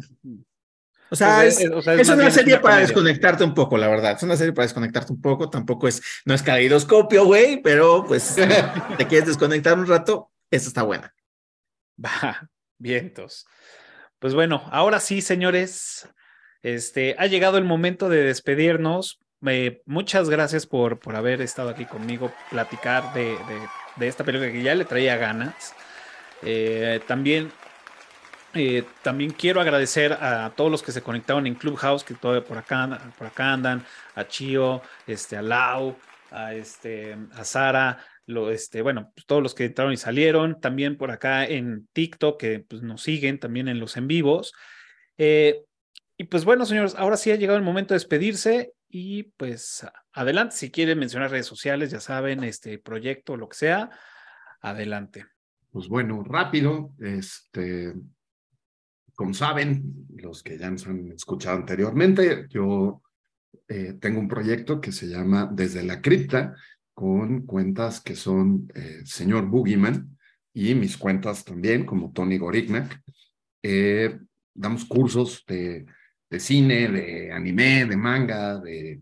O sea, es, una serie para desconectarte un poco, la verdad. Es una serie para desconectarte un poco. Tampoco es, no es caleidoscopio, güey, pero pues te quieres desconectar un rato, esta está buena. Va, vientos. Pues bueno, ahora sí, señores, este, ha llegado el momento de despedirnos. muchas gracias por, por haber estado aquí conmigo, platicar de, de, de esta película que ya le traía ganas. Eh, también, eh, también quiero agradecer a todos los que se conectaron en Clubhouse, que todavía por acá, por acá andan, a Chio, este, a Lau, a, este, a Sara, este, bueno, pues todos los que entraron y salieron, también por acá en TikTok, que pues, nos siguen también en los en vivos. Eh, y pues bueno, señores, ahora sí ha llegado el momento de despedirse y pues adelante, si quieren mencionar redes sociales, ya saben, este proyecto, lo que sea, adelante. Pues bueno, rápido, este, como saben, los que ya nos han escuchado anteriormente, yo eh, tengo un proyecto que se llama Desde la Cripta, con cuentas que son eh, Señor Boogeyman y mis cuentas también, como Tony Gorignac. Eh, damos cursos de, de cine, de anime, de manga, de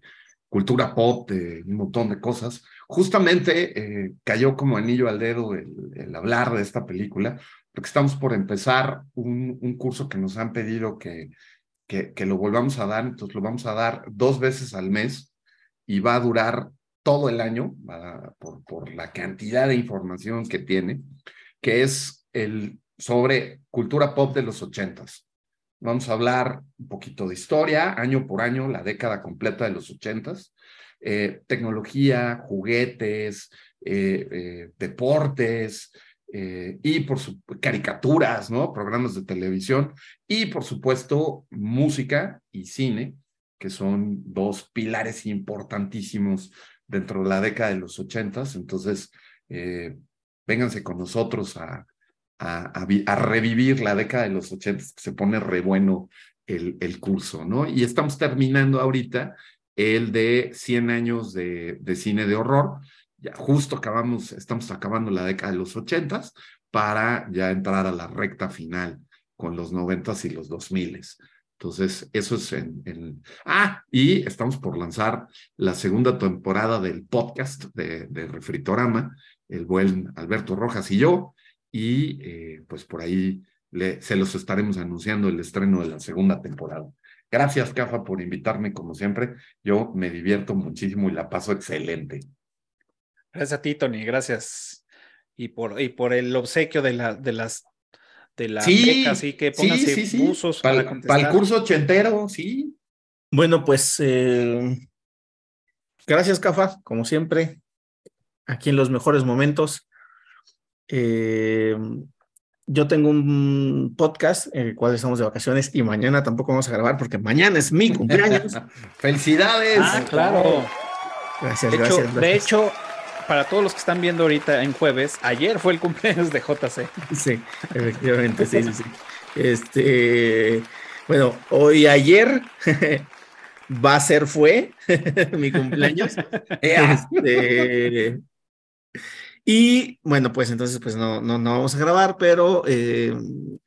cultura pop, de un montón de cosas. Justamente eh, cayó como anillo al dedo el, hablar de esta película, porque estamos por empezar un, un curso que nos han pedido que, que, que, lo volvamos a dar, entonces lo vamos a dar dos veces al mes y va a durar todo el año por, por la cantidad de información que tiene, que es el sobre cultura pop de los ochentas. Vamos a hablar un poquito de historia, año por año, la década completa de los ochentas, eh, tecnología, juguetes, eh, eh, deportes, y por caricaturas, ¿no? Programas de televisión y por supuesto música y cine, que son dos pilares importantísimos dentro de la década de los ochentas. Entonces, eh, vénganse con nosotros a, revivir la década de los ochentas, que se pone re bueno el, el curso, ¿no? Y estamos terminando ahorita el de 100 años de, de cine de horror. Ya justo acabamos, estamos acabando la década de los ochentas para ya entrar a la recta final con los noventas y los dos miles. Entonces, eso es en, Ah, y estamos por lanzar la segunda temporada del podcast de, Refritorama, el buen Alberto Rojas y yo, y eh, pues por ahí se los estaremos anunciando el estreno de la segunda temporada. Gracias, Cafa, por invitarme, como siempre. Yo me divierto muchísimo y la paso excelente. Gracias a ti, Tony, gracias. Y por, y por el obsequio de, la, de las de la sí, así que pónganse sí, para, para, el curso ochentero, sí. Bueno, pues eh, gracias, Cafa, como siempre, aquí en los mejores momentos. Eh, yo tengo un podcast en el cual estamos de vacaciones y mañana tampoco vamos a grabar porque mañana es mi cumpleaños. ¡Felicidades! Ah, claro. Gracias, de gracias, hecho, De hecho, para todos los que están viendo ahorita en jueves, ayer fue el cumpleaños de JC. Sí, efectivamente, sí, sí, sí. Este, bueno, hoy ayer va a ser fue mi cumpleaños. este, y bueno, pues entonces pues no, no, no vamos a grabar, pero eh,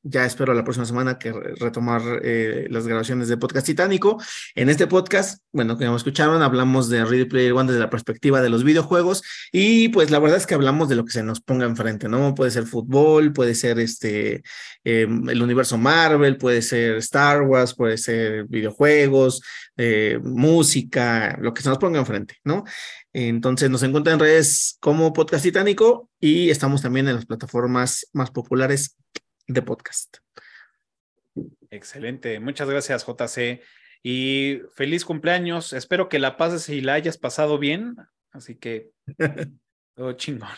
ya espero la próxima semana que retomar eh, las grabaciones de Podcast Titánico. En este podcast, bueno, como escucharon, hablamos de Ready Player One desde la perspectiva de los videojuegos y pues la verdad es que hablamos de lo que se nos ponga enfrente, ¿no? Puede ser fútbol, puede ser este, em, el universo Marvel, puede ser Star Wars, puede ser videojuegos, eh, música, lo que se nos ponga enfrente, ¿no? Entonces nos encuentran en redes como Podcast Titánico y estamos también en las plataformas más populares de podcast. Excelente, muchas gracias JC y feliz cumpleaños. Espero que la pases y la hayas pasado bien, así que todo chingón.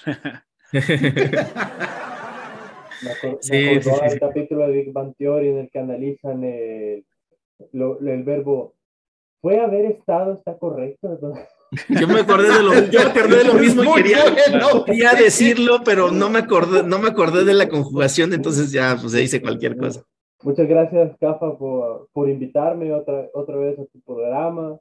sí, el capítulo de Big Bang Theory en el que analizan el, el verbo fue haber estado, está correcto. Yo me acordé de lo, yo me acordé de lo mismo y quería, decirlo, pero no me acordé, no me acordé de la conjugación, entonces ya pues, se dice cualquier cosa. Muchas gracias, Cafa, por, por invitarme otra, otra vez a tu programa.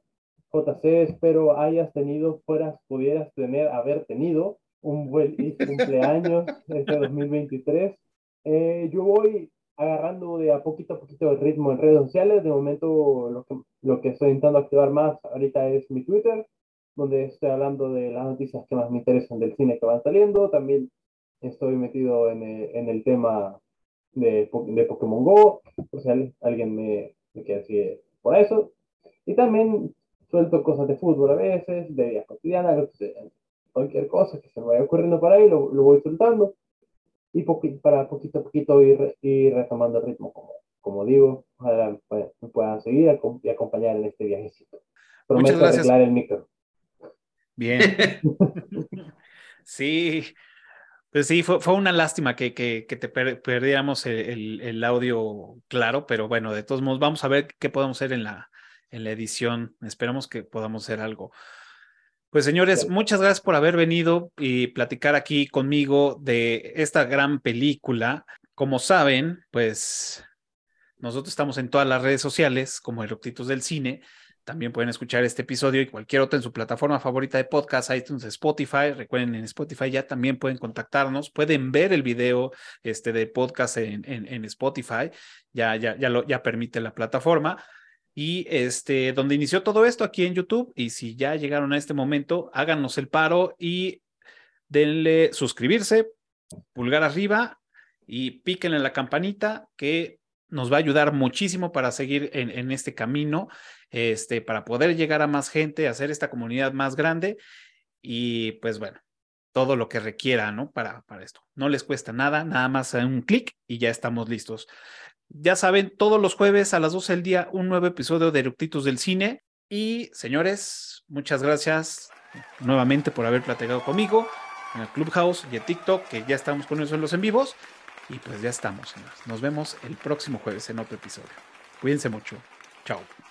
JC, espero hayas tenido, fueras, pudieras tener, haber tenido un buen cumpleaños este 2023. Eh, yo voy agarrando de a poquito a poquito el ritmo en redes sociales. De momento, lo que, lo que estoy intentando activar más ahorita es mi Twitter donde estoy hablando de las noticias que más me interesan del cine que van saliendo. También estoy metido en el, en el tema de, de, Pokémon Go, por si alguien me, me quiere decir por eso. Y también suelto cosas de fútbol a veces, de vida cotidiana, cualquier cosa que se me vaya ocurriendo por ahí, lo, lo voy soltando. Y para poquito a poquito ir, ir retomando el ritmo, como, como digo, ojalá me puedan seguir y acompañar en este viajecito. Prometo arreglar el micro. Bien. sí, pues sí, fue, fue una lástima que, que, que te perdiéramos el, el, audio claro, pero bueno, de todos modos, vamos a ver qué podemos hacer en la, en la edición. Esperamos que podamos hacer algo. Pues señores, muchas gracias por haber venido y platicar aquí conmigo de esta gran película. Como saben, pues nosotros estamos en todas las redes sociales como Eructitos del Cine también pueden escuchar este episodio y cualquier otro en su plataforma favorita de podcast, iTunes, Spotify. Recuerden, en Spotify ya también pueden contactarnos. Pueden ver el video este, de podcast en, en, Spotify. Ya, ya, ya, lo, ya permite la plataforma. Y este, donde inició todo esto aquí en YouTube. Y si ya llegaron a este momento, háganos el paro y denle suscribirse, pulgar arriba y píquenle la campanita que nos va a ayudar muchísimo para seguir en, en este camino este, para poder llegar a más gente, hacer esta comunidad más grande y pues bueno, todo lo que requiera, ¿no? Para, para esto. No les cuesta nada, nada más un clic y ya estamos listos. Ya saben, todos los jueves a las 12 del día, un nuevo episodio de Eructitos del Cine. Y señores, muchas gracias nuevamente por haber platicado conmigo. en el Clubhouse y en TikTok, que ya estamos con eso en los en vivos. Y pues ya estamos, señores. Nos vemos el próximo jueves en otro episodio. Cuídense mucho. Chao.